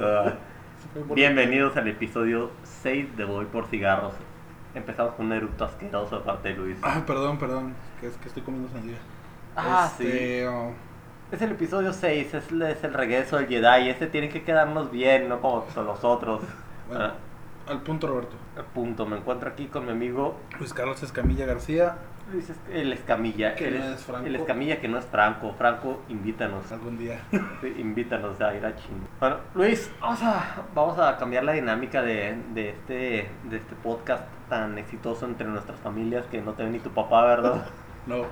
Ah, bienvenidos al episodio 6 de Voy por Cigarros. Empezamos con un eructo asqueroso de parte de Luis. Ah, perdón, perdón, que es que estoy comiendo sandía. Ah, Este, oh, Es el episodio 6, es, el- es el regreso del Jedi. Ese tiene que quedarnos bien, no como los otros. bueno, Ah, al punto, Roberto. punto. Me encuentro aquí con mi amigo Luis Carlos Escamilla García, Luis Es- el Escamilla. Que el, no es Franco. el Escamilla que no es Franco. Franco, invítanos. algún día. Sí, invítanos a ir a ching. Bueno, Luis, vamos a, vamos a cambiar la dinámica de, de este, de este podcast tan exitoso entre nuestras familias que no te ve ni tu papá, ¿verdad? No,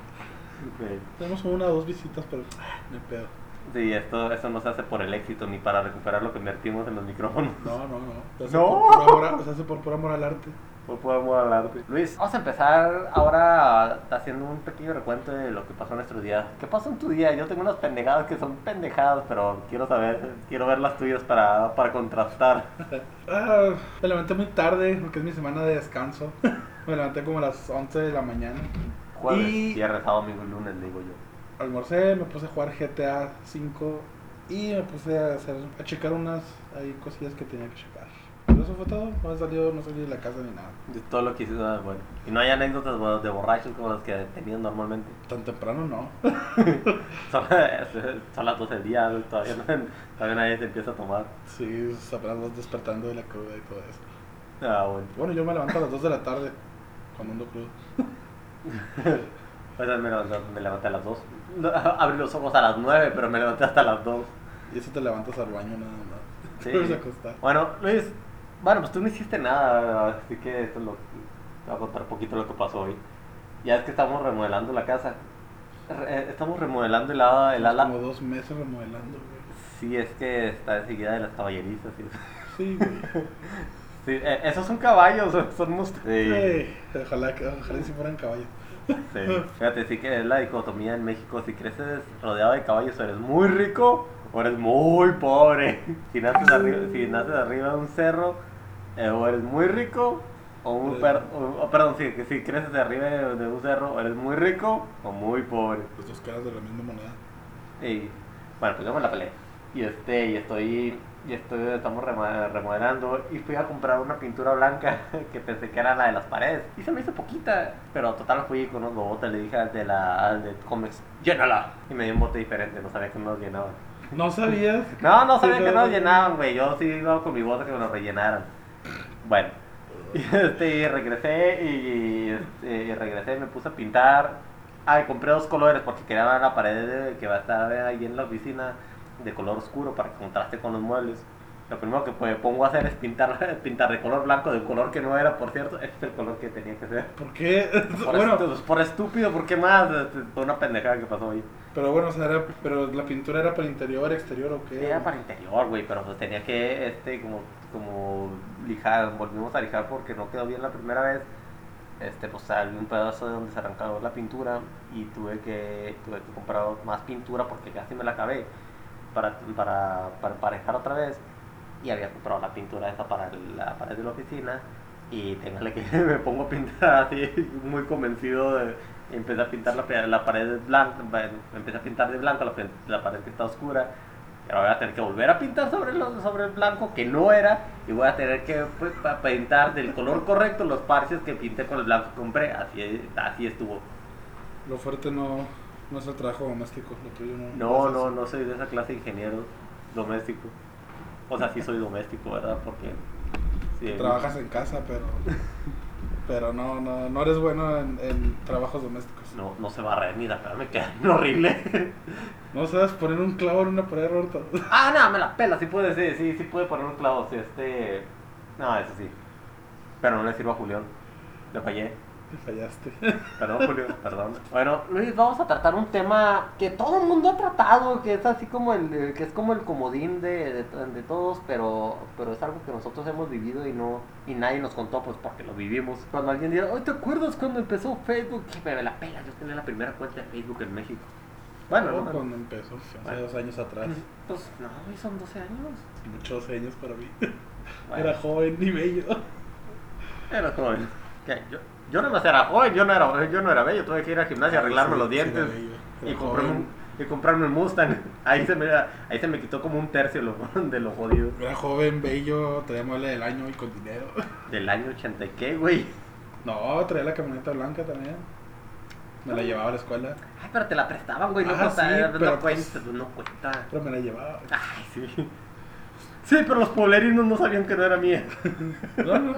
tenemos una o dos visitas, pero no hay pedo. Sí, esto, esto no se hace por el éxito ni para recuperar lo que invertimos en los micrófonos. No, no, no. Se hace, No. Por, puro amor a- se hace por puro amor al arte. No podemos hablar. Luis, vamos a empezar ahora haciendo un pequeño recuento de lo que pasó en nuestro día. ¿Qué pasó en tu día? Yo tengo unas pendejadas que son pendejadas, pero quiero saber, quiero ver las tuyas para, para contrastar. Ah, me levanté muy tarde, porque es mi semana de descanso. me levanté como a las 11 de la mañana. Jueves, Y- viernes, sábado, domingo y lunes, digo yo. Almorcé, me puse a jugar GTA 5 y me puse a, hacer, a checar unas ahí cosillas que tenía que checar. Pero eso fue todo, no salió, no salí de la casa ni nada. De todo lo que hice, ah, bueno. Y no hay anécdotas bueno, de borrachos como las que tenían normalmente. Tan temprano no. Son, son las 12 del día, todavía, no- todavía nadie se empieza a tomar. Sí, apenas despertando de la cruda y todo eso. Ah, bueno. Bueno, yo me levanto a las 2 de la tarde cuando ando crudo. Sea, me levanté, me levanté a las 2. Abrí los ojos a las 9, pero me levanté hasta las 2. Y eso te levantas al baño nada más. Sí. Te vuelves a acostar. Bueno, Luis, bueno, pues tú no hiciste nada, así que esto es lo, te voy a contar un poquito lo que pasó hoy. Ya es que estamos remodelando la casa. Re- eh, estamos remodelando el ala, el ala. Como dos meses remodelando, güey. Sí, es que está enseguida de las caballerizas. Sí, Sí, güey. Sí, eh, esos son caballos, son- unos... Sí. Ojalá, que- ojalá si fueran caballos. Sí. Fíjate, sí que es la dicotomía en México. Si creces rodeado de caballos, eres muy rico o eres muy pobre. Si naces arriba, si naces arriba de un cerro, eh, o eres muy rico o muy per- o- perdón, si, si creces de arriba de, de un cerro, o eres muy rico o muy pobre. Los dos caras de la misma moneda. Y bueno, pues yo me la peleé. Y este, y estoy, y estoy, estamos remo- remodelando y fui a comprar una pintura blanca que pensé que era la de las paredes. Y se me hizo poquita, pero total fui con unos botes, le dije al de la, al de Comex, llénala. Y me dio un bote diferente, no sabía que no los llenaban. ¿No sabías? No, no sabía que no, los llenaban, güey. Yo sí iba con mi bote que me lo rellenaran. Bueno, y este, regresé y, este, regresé, me puse a pintar. Ah, y compré dos colores porque quería la pared que va a estar ahí en la oficina de color oscuro para que contraste con los muebles. Lo primero que pues, pongo a hacer es pintar, pintar de color blanco de un color que no era, por cierto. Este es el color que tenía que ser. ¿Por qué? Por, bueno, estu- por estúpido, ¿por qué más? Este, Fue una pendejada que pasó ahí. pero bueno, o sea, era- pero la pintura era para interior, exterior o qué? Era para interior, güey, pero pues tenía que, este, como, como lijar, volvimos a lijar porque no quedó bien la primera vez. Este, pues salió un pedazo de donde se arrancaba la pintura y tuve que, tuve que comprar más pintura porque casi me la acabé para, para, para emparejar otra vez. Y había comprado la pintura esa para la pared de la oficina y téngale que me pongo a pintar así, muy convencido de... Empecé a pintar la, la pared blanca, empecé a pintar de blanco la, la pared que está oscura ahora voy a tener que volver a pintar sobre, lo- sobre el blanco que no era y voy a tener que pues, pintar del color correcto los parches que pinté con el blanco que compré. Así, así estuvo. Lo fuerte no, no es el trabajo doméstico, lo tuyo no. No, no, soy de esa clase de ingeniero doméstico. O sea, sí soy doméstico, ¿verdad? Porque... sí, Trabajas en casa, pero. Pero no, no, no eres bueno en, en trabajos domésticos. No, no se barrer ni la cara, me queda horrible. No sabes poner un clavo en una pared, Roberto. ah, no, me la pela, sí puede, sí, sí, sí puede poner un clavo, sí, este... No, eso sí. Pero no le sirvo a Julián. Le fallé. Te fallaste. Perdón, Julio, perdón. Bueno, Luis, vamos a tratar un tema que todo el mundo ha tratado, que es así como el, el- que es como el comodín de, de, de todos, pero, pero es algo que nosotros hemos vivido y no y nadie nos contó, pues porque lo vivimos. Cuando alguien diga, "Ay, ¿te acuerdas cuando empezó Facebook? Que me la pela, yo tenía la primera cuenta de Facebook en México. Bueno, No, no, cuando empezó, hace Bueno. dos años atrás. pues no, güey, son 12 años. Muchos años para mí. Bueno, Era joven y bello. era joven. ¿Qué? Yo, yo no más era joven, yo no era, yo no era bello, tuve que ir al gimnasio a arreglarme los Sí, dientes. Y joven. un, y comprarme el Mustang. Ahí se me, ahí se me quitó como un tercio lo, de lo jodido. Era joven, bello, traía mueble del año y con dinero. Del año 80 y qué, güey. No, traía la camioneta blanca también. Me la llevaba a la escuela, Ay, pero te la prestaban, güey. No, Ah, sí, no, cuenta, pues- no cuenta. pero me la llevaba. Ay, sí. Sí, pero los pueblerinos no sabían que no era mía. No, no.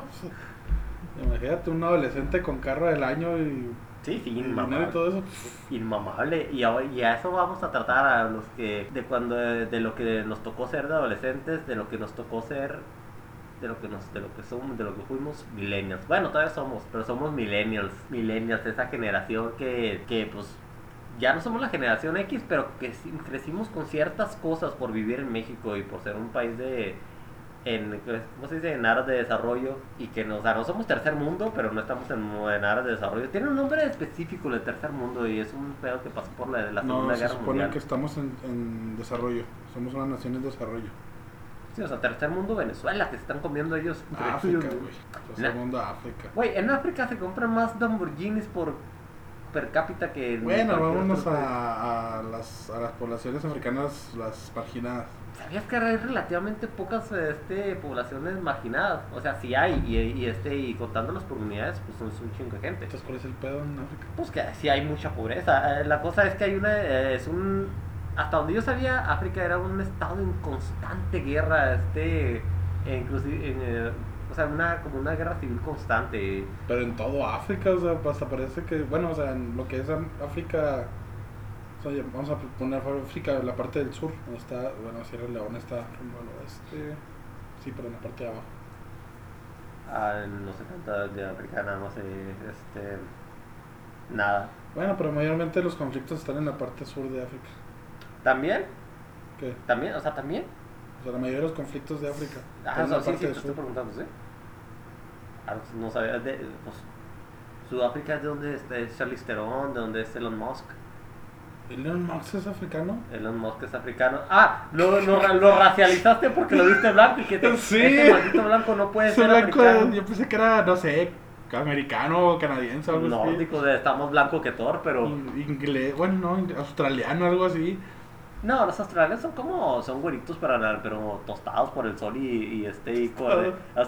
Imagínate un adolescente con carro del año y, Sí, sí, dinero y inmamable. todo eso. Inmamable. Y a, y a eso vamos a tratar a los que. De cuando. De lo que nos tocó ser de adolescentes, de lo que nos tocó ser. De lo que nos, de lo que somos, de lo que fuimos millennials. Bueno, todavía somos, pero somos millennials. Millennials, esa generación que, que pues ya no somos la generación X, pero que crecimos con ciertas cosas por vivir en México y por ser un país de en ¿cómo se dice? en aras de desarrollo y que no, o sea, no somos tercer mundo, pero no estamos en, en aras de desarrollo. Tiene un nombre específico el tercer mundo y es un pedo que pasó por la, la Segunda No, se Guerra supone Mundial. que estamos en, en desarrollo. Somos una nación en desarrollo. Sí, o sea, tercer mundo Venezuela que se están comiendo ellos. África, güey. Tercer mundo África. Güey, en África se compran más Lamborghinis por per cápita que en Bueno, vámonos a, a, las, a las poblaciones africanas, las marginadas. ¿Sabías que hay relativamente pocas este, poblaciones marginadas? O sea, sí hay, y, y, este, y contándolos por unidades, pues son, un chingo de gente. Entonces, ¿cuál es el pedo en África? Pues que sí hay mucha pobreza. Eh, La cosa es que hay una, eh, es un, hasta donde yo sabía, África era un estado en constante guerra, este, e inclusive, en, eh, sea, una, como una guerra civil constante. Pero en todo África, o sea, hasta parece que, bueno, o sea, en lo que es África, o sea, vamos a poner África, la parte del sur, donde está, bueno, Sierra Leona está rumbo al oeste, sí, pero en la parte de abajo. Ah, en los 70 de África nada más, este, nada. Bueno, pero mayormente los conflictos están en la parte sur de África. ¿También? ¿Qué? ¿También? O sea, ¿también? O sea, la mayoría de los conflictos de África Ah, están o en sea, la sí, sí, te estoy preguntando, ¿sí? No sabía, de, pues, Sudáfrica es de donde está Charlize Theron, de donde es Elon Musk. ¿Elon Musk es africano? Elon Musk es africano. Ah, lo, lo, lo racializaste porque lo viste blanco y que te, Sí. ese maldito blanco no puede ser blanco, africano. yo pensé que era, no sé, americano o canadiense o algo así. Nórdico, está más blanco que Thor, pero... In- Inglés, bueno, no, australiano, algo así. No, los australianos son como, son güeritos para nada, pero tostados por el sol y, y este, y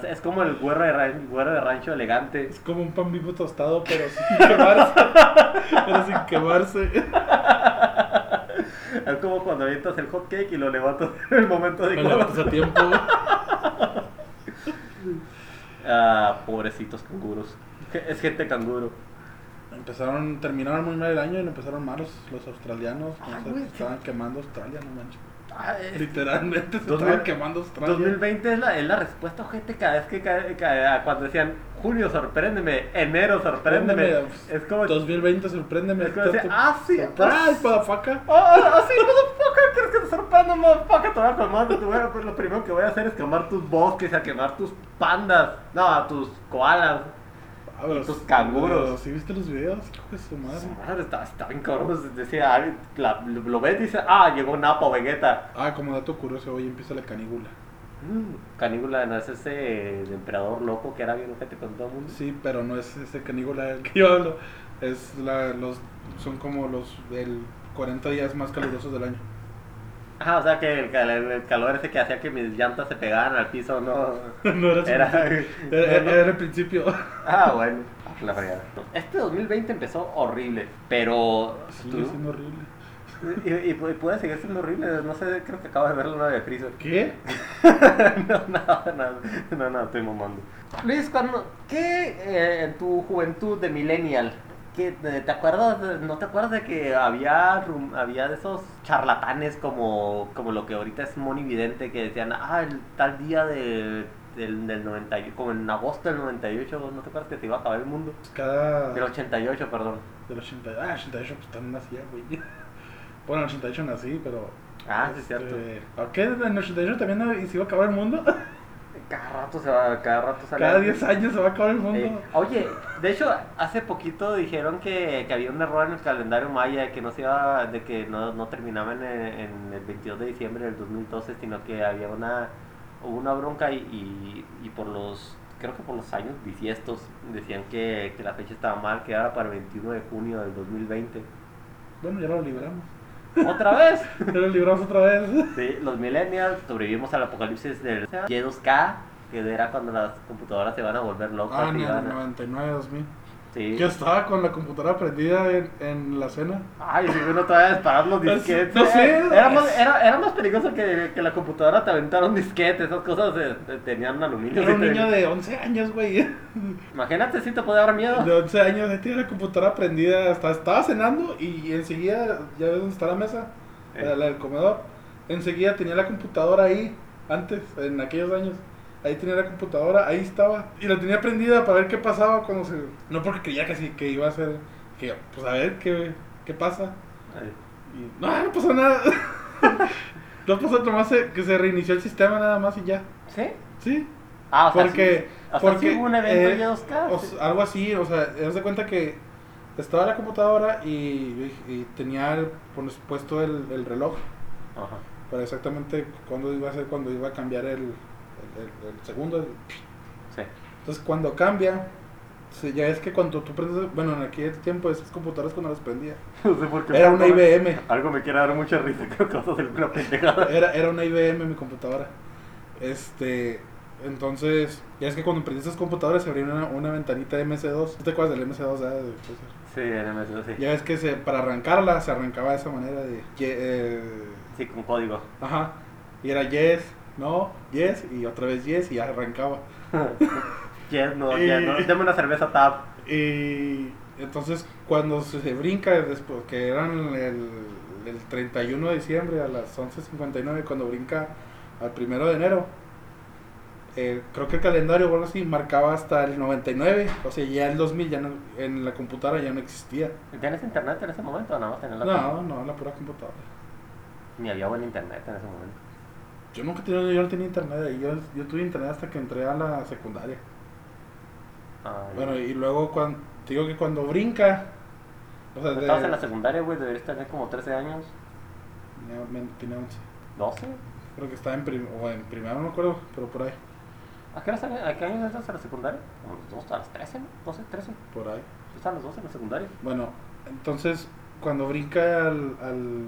es como el güero de, ran- güero de rancho elegante. Es como un pan vivo tostado, pero sin quemarse. pero sin quemarse. Es como cuando avientas el hot cake y lo levantas en el momento Me adecuado. levantas a tiempo. Ah, pobrecitos canguros. Es gente canguro. Empezaron, terminaron muy mal el año y empezaron malos los australianos. Ah, estaban quemando Australia, no manches. Ah, es- Literalmente se 2000 estaban quemando Australia. 2020 es la, es la respuesta, gente, cada vez que cae, cae- cuando decían Julio, sorpréndeme, enero, sorpréndeme. Es como. 2020, sorpréndeme. Es como decir, ah, sí, Surprise, motherfucker. ¡Ah, sí, motherfucker! ¿Quieres que te sorprenda, motherfucker? Te voy a quemar, a- pues lo primero que voy a hacer es quemar tus bosques, a quemar tus pandas, no, a tus koalas. Ah, pero- tus canguros. ¿Sí viste los videos? Hijo de su madre. Madre, está, está bien cabrón. Decía, alguien, la- lo ves y dice, ah, llegó Napa Vegeta. Ah, como dato curioso, hoy empieza la canígula. Mm, Canígula no es ese emperador loco que era bien ojete con todo el mundo. Sí, pero no es ese canígula del que yo hablo. Es la, los, son como los el 40 días más calurosos del año. Ah, o sea que el, cal- el calor ese que hacía que mis llantas se pegaran al piso, no. no era, Era. era, era- era el principio. Ah, bueno. La fregada. Este 2020 empezó horrible, pero. Sigue siendo horrible. Y, y pu- puede seguir siendo horrible. No sé, creo que acabo de ver la nueva de Freezer. ¿Qué? no, nada, nada. No, no, estoy mamando. Luis, cuando, ¿qué eh, en tu juventud de millennial? ¿Qué, te, te acuerdas, ¿No te acuerdas de que había, rum- había de esos charlatanes como, como lo que ahorita es monividente que decían, ah, el tal día de, del, del 98, como en agosto del 98, ¿no te acuerdas que se iba a acabar el mundo? Cada. Del 88, perdón. Del 80. Ah, 88, pues también nacía, güey. Bueno, en el 88 nací, pero. Ah, sí, es cierto. este, ¿A qué? ¿En el 88 también se iba a acabar el mundo? Cada rato se va, cada rato sale Cada algo. 10 años se va a acabar el mundo. Eh, oye, de hecho, hace poquito dijeron que, que había un error en el calendario maya, que no se iba, de que no, no terminaba en, el- en el 22 de diciembre del 2012, sino que había una, una bronca y, y, y por los, creo que por los años bisiestos, decían que, que la fecha estaba mal, que era para el 21 de junio del 2020. Bueno, ya lo libramos. ¿Otra vez? Pero libramos otra vez. Sí, los millennials sobrevivimos al apocalipsis del Y2K, que era cuando las computadoras se van a volver locas. Ah, en el a- 99, 2000. Sí. Yo estaba con la computadora prendida en, en la cena. Ay, si uno todavía disparar los disquetes. No sé. Era más, era, era más peligroso que, que la computadora te aventara un disquete. Esas cosas eh, tenían aluminio. Era un te- niño de 11 años, güey. Imagínate si te puede dar miedo. De 11 años, tenía la computadora prendida. Hasta estaba cenando y enseguida, ya ves dónde está la mesa, Eh. la, la del comedor. Enseguida tenía la computadora ahí, antes, en aquellos años. Ahí tenía la computadora, ahí estaba. Y la tenía prendida para ver qué pasaba cuando se. No porque creía que sí, que iba a ser. Que, pues a ver qué, qué pasa. Y, no, no pasó nada. no pasó nomás se- que se reinició el sistema nada más y ya. ¿Sí? Sí. Ah, o sea, Porque, sí, o sea, porque sí hubo un evento eh, Y2K. o sea, algo así, o sea, haz de cuenta que estaba la computadora y, y tenía el- pues, puesto el, el reloj Ajá. para exactamente cuándo iba a ser, cuando iba a cambiar el, el, el- el segundo. el- Sí. Entonces, cuando cambia, ya es que cuando tú prendes, bueno, en aquel tiempo esas computadoras cuando las prendía, No sé por qué. era una IBM, Algo me quiere dar mucha risa, creo que vas a hacer una pendejada. era, era una IBM mi computadora. Este, entonces, ya es que cuando prendí esas computadoras se abría una, una ventanita de MS2. ¿Tú te acuerdas del MS2? ah? De- pues, Sí, en MSO, sí. Ya ves que se, para arrancarla se arrancaba de esa manera de... eh, Sí, con código. ajá. Y era yes, no, yes, y otra vez yes, y ya arrancaba. Yes, no, Y- yes, no. Deme una cerveza tap. Y entonces cuando se, brinca, después que eran el, el 31 de diciembre a las 11.59, cuando brinca al primero de enero, eh, creo que el calendario o algo así marcaba hasta el 99, o sea, ya el 2000 ya no, en la computadora ya no existía. ¿Tienes internet en ese momento o nada más tenías la No, no, la pura computadora. Ni había buen internet en ese momento. Yo nunca tenía, yo no tenía internet ahí, yo, yo tuve internet hasta que entré a la secundaria. Ay. Bueno, y luego cuando, te digo que cuando brinca, o sea, de- Estabas en la secundaria, güey, deberías tener como 13 años. tenía, tenía 11. 12. Creo que estaba en, prim o en primero, no me acuerdo, pero por ahí, ¿A qué, horas- a qué años entras a la secundaria? Como los dos, a las 13, ¿no? 12, 13. por ahí. A los 12 en la secundaria. Bueno, entonces cuando brinca al, al,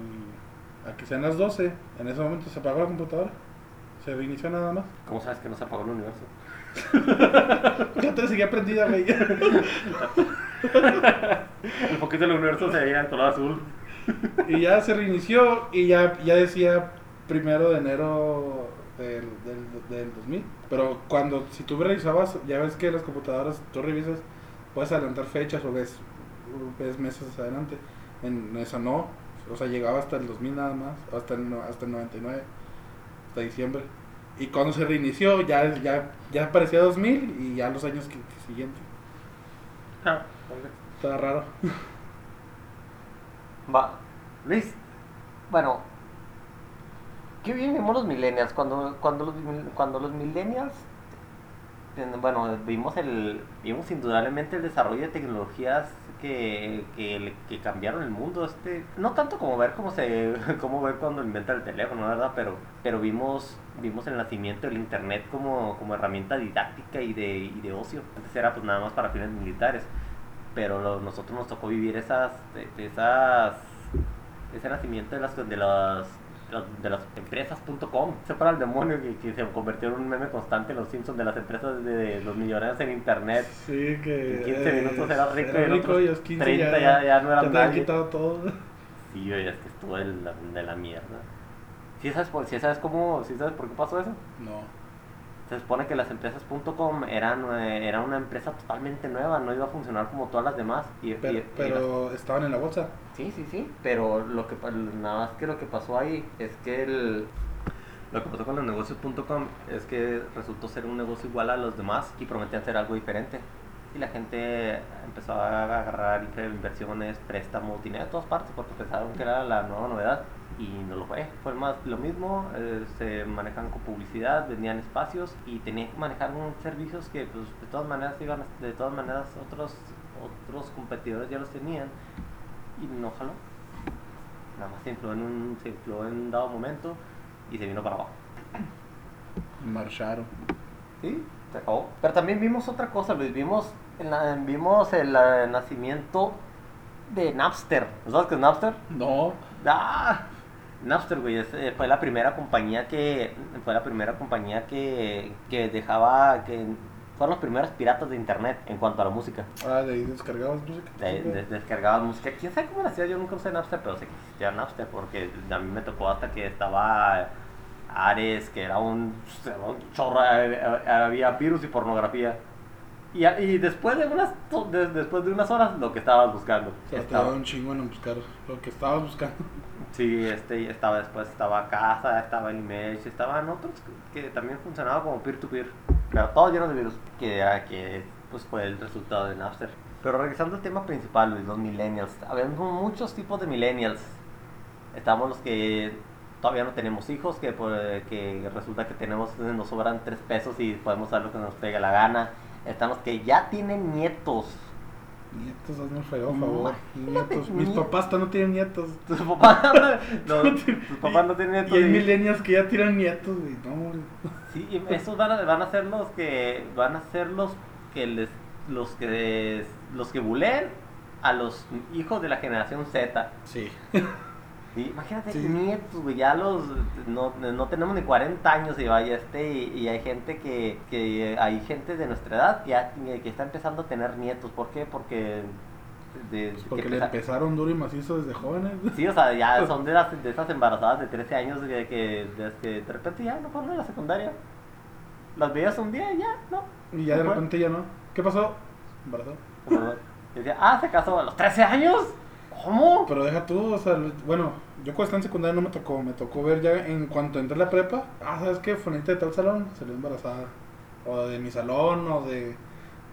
a que sean las 12, en ese momento se apagó la computadora. Se reinició nada más. ¿Cómo sabes que no se apagó el universo? Ya te seguía prendida, güey. El poquito del universo se veía en color azul. y ya se reinició y ya, ya decía primero de enero del, del, del 2000. Pero cuando, si tú revisabas, ya ves que las computadoras, tú revisas, puedes adelantar fechas o ves, ves meses adelante. En esa no, o sea, llegaba hasta el 2000 nada más, hasta el, no- hasta el 99, hasta diciembre. Y cuando se reinició, ya, ya, ya aparecía 2000 y ya los años que, que siguientes. Ah, Estaba raro. Va. Luis, bueno, ¿qué bien vimos los millennials? Cuando, cuando, los, cuando los millennials, en- bueno, vimos, el, vimos indudablemente el desarrollo de tecnologías que, que, que cambiaron el mundo. Este, no tanto como ver cómo se cómo ver cuando inventa el teléfono, ¿verdad? Pero, pero vimos, vimos el nacimiento del internet como, como herramienta didáctica y de, y de ocio. Antes era pues nada más para fines militares pero lo- nosotros nos tocó vivir esas esas ese nacimiento de las de las de las- empresas.com se para el demonio que, que se convirtió en un meme constante en los Simpsons de las empresas de, de los millonarios en internet Sí, que. En 15 minutos era rico y era en rico otros y los 15 30 ya- ya no era ya te habían nadie. quitado todo. sí güey, es que estuvo de la, de la mierda ¿Sí sabes, por, sí sabes cómo sí sabes por qué pasó eso? No. Se supone que las empresas.com eran eh, era una empresa totalmente nueva, no iba a funcionar como todas las demás. Y, Pero, y- y pero estaban en la bolsa. Sí, sí, sí, pero lo que nada más que lo que pasó ahí es que el lo que pasó con los negocios.com es que resultó ser un negocio igual a los demás y prometían ser algo diferente. Y la gente empezó a agarrar inversiones, préstamos, dinero de todas partes porque pensaron que era la nueva novedad y no lo fue. Fue más lo mismo, eh, se manejan con publicidad, vendían espacios y tenían que manejar unos servicios que pues, de todas maneras iban, de todas maneras otros otros competidores ya los tenían y no jaló. Nada más se infló en un, se infló en un dado momento y se vino para abajo. Marcharon. Sí, se acabó. Pero también vimos otra cosa, Luis. Vimos el, na- vimos el, eh, nacimiento de Napster. ¿No sabes qué es Napster? No. Ah, Napster, güey, eh, fue la primera compañía que fue la primera compañía que, que dejaba que fueron los primeros piratas de internet en cuanto a la música. Ah, de ahí descargabas música. De, de- descargabas música. ¿Quién sabe cómo lo hacía? Yo nunca usé Napster, pero sé que existía Napster porque a mí me tocó hasta que estaba Ares, que era un, un chorro, eh, eh, había virus y pornografía. Y, y después de unas de- después de unas horas lo que estabas buscando. O sea, te Estaba- daba un chingo en buscar lo que estabas buscando. Sí, este, estaba después, estaba Casa, estaba el Image, estaban otros que también funcionaban como peer-to-peer, pero todos llenos de virus, que que pues fue el resultado de Napster. Pero regresando al tema principal, los millennials. Había muchos tipos de millennials. Estamos los que todavía no tenemos hijos, que, pues, que resulta que tenemos, nos sobran tres pesos y podemos hacer lo que nos pega la gana. Están los que ya tienen nietos. Nietos, hazme un feo, favor. Nietos. Mis papás no tienen nietos. Tus papás no, tus papás no tienen nietos. Y hay millennials que ya tiran nietos, güey. No. Sí, y esos van a, van a ser los que van a ser los que les los que los que buleen a los hijos de la generación Z. Sí. Sí, imagínate Sí. nietos, güey, ya los no, no tenemos ni 40 años y vaya este y, y hay gente que, que hay gente de nuestra edad que ya tiene- que está empezando a tener nietos. ¿Por qué? Porque de, Porque que le empeza- empezaron duro y macizo desde jóvenes. Sí, o sea, ya son de, las, de esas embarazadas de 13 años que, que, de, que de repente ya no fueron a la secundaria. Las veías un día y ya, ¿no? Y ya de fue. repente ya no. ¿Qué pasó? Embarazó. Decía, ah, se casó a los 13 años. ¿Cómo? Pero deja tú, o sea, bueno, yo cuando estaba en secundaria no me tocó, me tocó ver ya en cuanto entré a la prepa, ah, ¿sabes qué? Fulanita de tal salón salió embarazada. O de mi salón, o de...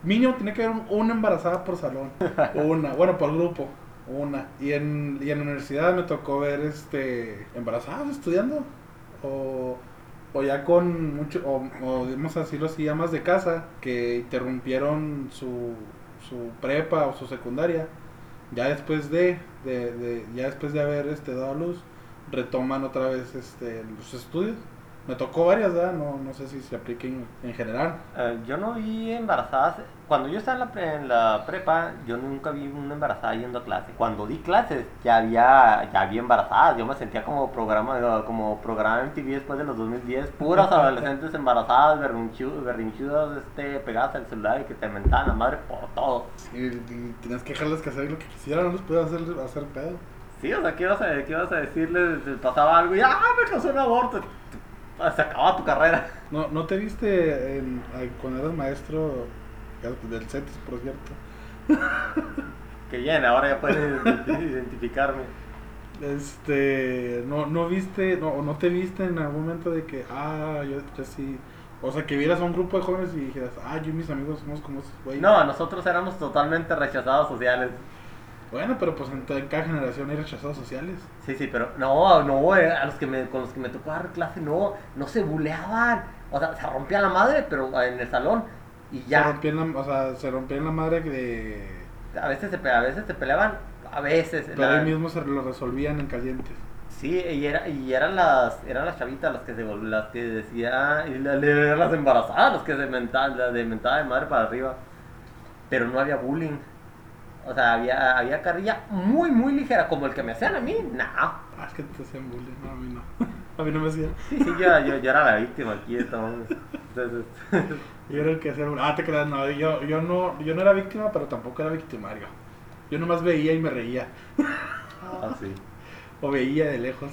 Mínimo tiene que haber un- una embarazada por salón. Una, bueno, por grupo. Una. Y en, y en la universidad me tocó ver, este, embarazadas estudiando. O, o ya con mucho, o, o digamos así, así, amas de casa que interrumpieron su, su prepa o su secundaria ya después de, de, de- ya después de haber este dado a luz retoman otra vez este los estudios me tocó varias ¿verdad? no no sé si se apliquen en general Eh, yo no vi embarazadas. Cuando yo estaba en la, pre- en la prepa, yo nunca vi una embarazada yendo a clase. Cuando di clases, ya había, ya había embarazadas. Yo me sentía como programa, como programa en TV después de los 2010. Puras adolescentes embarazadas, berrinchu- berrinchudas, este, pegadas al celular y que te mentaban la madre por todo. y, y tenías que dejarles que hacer lo que quisieran no les podías hacer hacer pedo Sí, o sea, ¿qué ibas a, qué ibas a decirles? Pasaba algo y ¡ah, me causó un aborto! Se acababa tu carrera. no no te viste en, ay, cuando eras maestro del CETIS por cierto Que bien, ahora ya pueden identificarme. este no no viste no no te viste en algún momento de que ah yo, yo sí o sea que vieras a un grupo de jóvenes y dijeras ah yo y mis amigos somos como esos güeyes No, nosotros éramos totalmente rechazados sociales. Bueno, pero pues en, cada generación hay rechazados sociales. Sí, sí, pero no, no, eh, a los que me, con los que me tocó dar clase no, no se buleaban. O sea, se rompía la madre, pero en el salón y Se ya. rompían la, o sea, se rompían la madre de... A veces se, a veces se peleaban, a veces. Pero la- ahí mismo se lo resolvían en calientes. Sí, y, era, y eran las eran las chavitas las que se las que decía y la- eran las embarazadas las que se mentaban la de mentada de madre para arriba. Pero no había bullying. O sea, había, había carrilla muy, muy ligera, como el que me hacían a mí. No. Ah, es que te hacían bullying. No, a mí no. A mí no me hacían. Sí, sí, yo, yo, yo era la víctima aquí, estamos. Entonces, Yo era el que hacía bullying. Ah, te creas, no. Yo, yo no. yo no era víctima, pero tampoco era victimario. Yo nomás veía y me reía. así. O veía de lejos.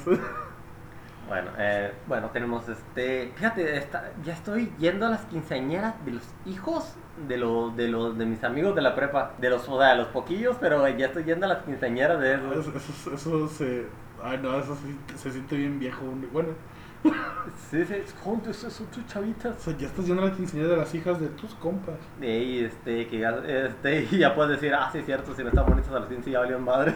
Bueno, eh, bueno, tenemos este. Fíjate, esta- ya estoy yendo a las quinceañeras de los hijos de los de los de mis amigos de la prepa, de los o sea, de los poquillos, pero ya estoy yendo a las quinceañeras de esos. Eso, eso, eso se... Ay, no, eso sí, se siente bien viejo. Bueno, Sí, sí, juntos, esas son tus o chavitas. sea, ya estás yendo a la quinceañera de las hijas de tus compas. Y este, que ya, este, y ya puedes decir, ah, sí, es cierto, si no están bonitos a las 15 ya valieron madres.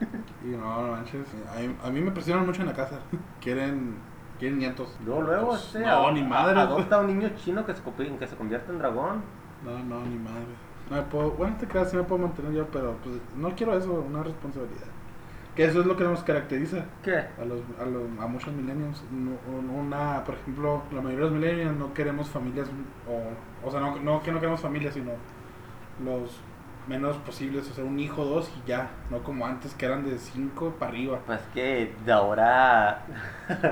Y no, no manches. A mí, a mí me presionan mucho en la casa. Quieren, quieren nietos. Luego, luego, este, no, a- ni madre. adopta a un niño chino que se, que se convierte en dragón. No, no, ni madre. No me puedo, bueno, te creas, sí me puedo mantener yo, pero pues no quiero eso, una responsabilidad. Que eso es lo que nos caracteriza ¿Qué? a los, a, los, a muchos millennials. Una, por ejemplo, la mayoría de los millennials no queremos familias, o, o sea, no, no que no queremos familias, sino los menos posibles, o sea, un hijo, dos y ya, no como antes que eran de cinco para arriba. Pues que de ahora.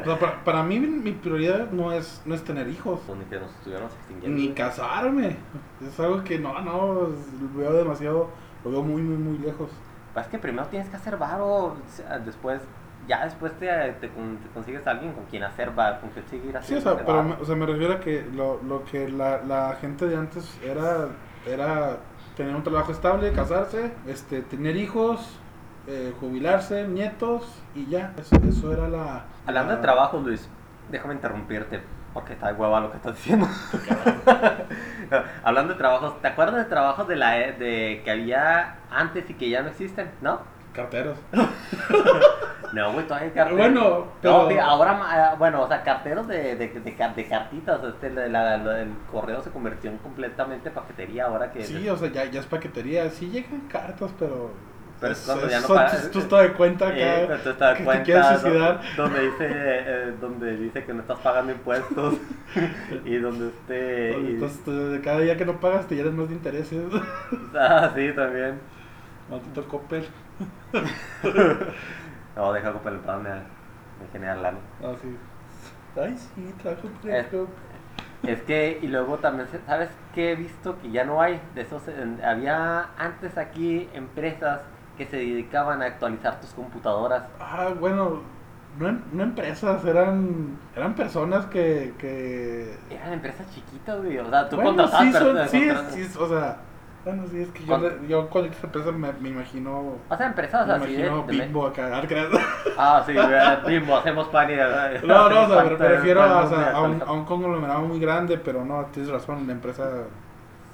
O sea, para, para mí mi prioridad no es, no es tener hijos, Ni que nos estuviéramos extinguiendo. ni casarme. Es algo que no, no, es- veo demasiado, lo veo muy, muy, muy lejos. Pues que primero tienes que hacer varo. Después. Ya después te, te, te consigues a alguien con quien hacer varo, con quien seguir Sí, o haciendo. sea, pero me, o sea, me refiero a que lo, lo que la, la gente de antes era, era tener un trabajo estable, casarse, este, tener hijos, eh, jubilarse, nietos y ya. Eso, eso era la... Hablando de trabajo, Luis, déjame interrumpirte, porque está de hueva lo que estás diciendo. No, Hablando de trabajos, ¿te acuerdas de trabajos de la de que había antes y que ya no existen? ¿No? Carteros. No, güey, todavía hay carteros. Bueno, pero- No, ahora, eh, bueno, o sea, carteros de, de, de, de cartitas, este, la- la- la- el correo se convirtió en completamente paquetería ahora que... Sí, o sea, ya, ya es paquetería. Sí llegan cartas, pero... Pero es cuando ya no pagas- tú- estás de cuenta acá. Eh, pero tú te das que te cuenta, quieres ¿no? suicidar. donde dice eh, donde dice que no estás pagando impuestos y donde este y- Entonces, tú- cada día que no pagas te llenas más de intereses. ah sí también Maldito Coppel. no deja que el plan me, me genera lana Ah, sí. Ay, sí, trabajo por Es- es que y luego también sabes que he visto que ya no hay de esos había antes aquí empresas que se dedicaban a actualizar tus computadoras. Ah, bueno, no, no empresas, eran eran personas que... que... eran empresas chiquitas güey o sea tú Bueno, contratabas sí, son- personas- sí, sí, o sea... Bueno, sí, es que yo, yo cuando dices empresas me, me imagino... o sea empresas Me así de, imagino de- Bimbo acá. ah, ¿crees? ah sí bimbo hacemos pan y No, no, o sea, me, pan- me refiero pan- a, o sea, pan- a, un, a un conglomerado muy grande, pero no, tienes razón, la empresa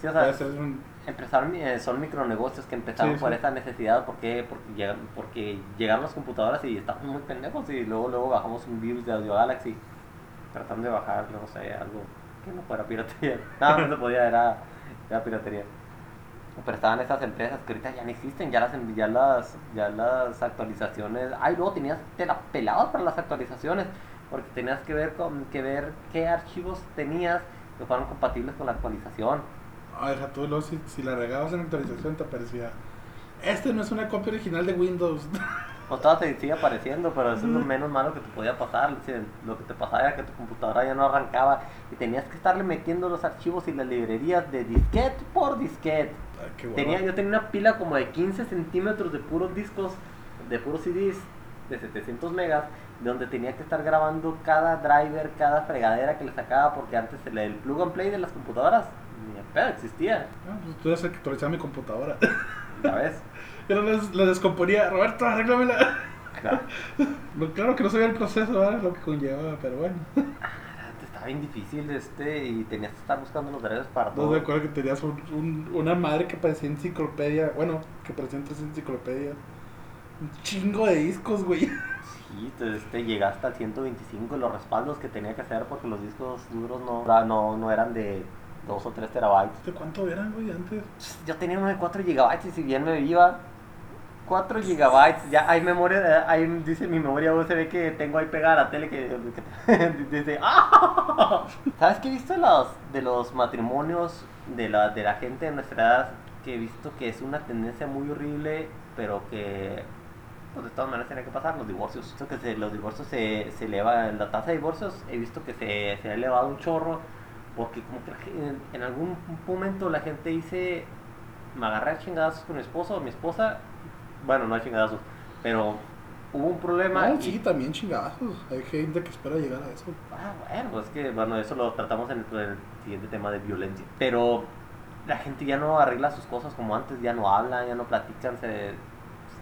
Sí, o sea, puede ser un... empezaron, eh, son micronegocios que empezaron Sí, por sí. esa necesidad, ¿por qué? Porque, llegan, porque llegaron las computadoras y estaban muy pendejos y luego luego bajamos un virus de Audio Galaxy tratando de bajar, no sé, algo que no fuera piratería. No, no se podía, era, era piratería. Pero estaban esas empresas que ahorita ya no existen, ya las, ya las, ya las actualizaciones, ay luego tenías, te la para las actualizaciones, porque tenías que ver, con, que ver qué archivos tenías que fueran compatibles con la actualización. Ah, deja tú, luego si, si la regabas en actualización te aparecía... Este no es una copia original de Windows. O todo te sigue apareciendo, pero eso es lo menos malo que te podía pasar. Sea, Lo que te pasaba era que tu computadora ya no arrancaba y tenías que estarle metiendo los archivos y las librerías de disquete por disquete. Ay, hueva. Tenía, yo tenía una pila como de 15 centímetros de puros discos, de puros CDs de 700 megas, donde tenía que estar grabando cada driver, cada fregadera que le sacaba, porque antes el, el plug and play de las computadoras ni de pedo existía. Ah, pues tú eres el que actualizaba mi computadora. ¿Ya no les, les descomponía, Roberto, arréglamela. Claro. No, claro que no sabía el proceso, ¿verdad? lo que conllevaba, pero bueno. Antes estaba bien difícil este y tenías que estar buscando los drivers para No todo. me acuerdo que tenías un, un- una madre que parecía enciclopedia. Bueno, que parecía tres enciclopedias. Un chingo de discos, güey. Sí, te- este, llegaste al 125 y los respaldos que tenía que hacer porque los discos duros no, no, no eran de 2 o 3 terabytes. ¿De cuánto eran, güey, antes? Yo tenía uno de 4 gigabytes y si bien me iba 4 gigabytes, ya hay memoria, hay, dice mi memoria USB que tengo ahí pegada a la tele que, que dice, ¡ah! ¿Sabes qué he visto de los, de los matrimonios de la, de la gente de nuestra edad? Que he visto que es una tendencia muy horrible, pero que pues de todas maneras tiene que pasar, los divorcios. Visto que se- los divorcios se, se eleva, la tasa de divorcios he visto que se, se ha elevado un chorro, porque como que en, en algún momento la gente dice, me agarré a chingadazos con mi esposo o mi esposa, bueno, no a chingadazos, pero hubo un problema No, y... sí, también chingazos. Hay gente que espera llegar a eso. Ah, bueno, pues es que, bueno, eso lo tratamos en el, en el siguiente tema de violencia. Pero la gente ya no arregla sus cosas como antes, ya no hablan, ya no platican, se...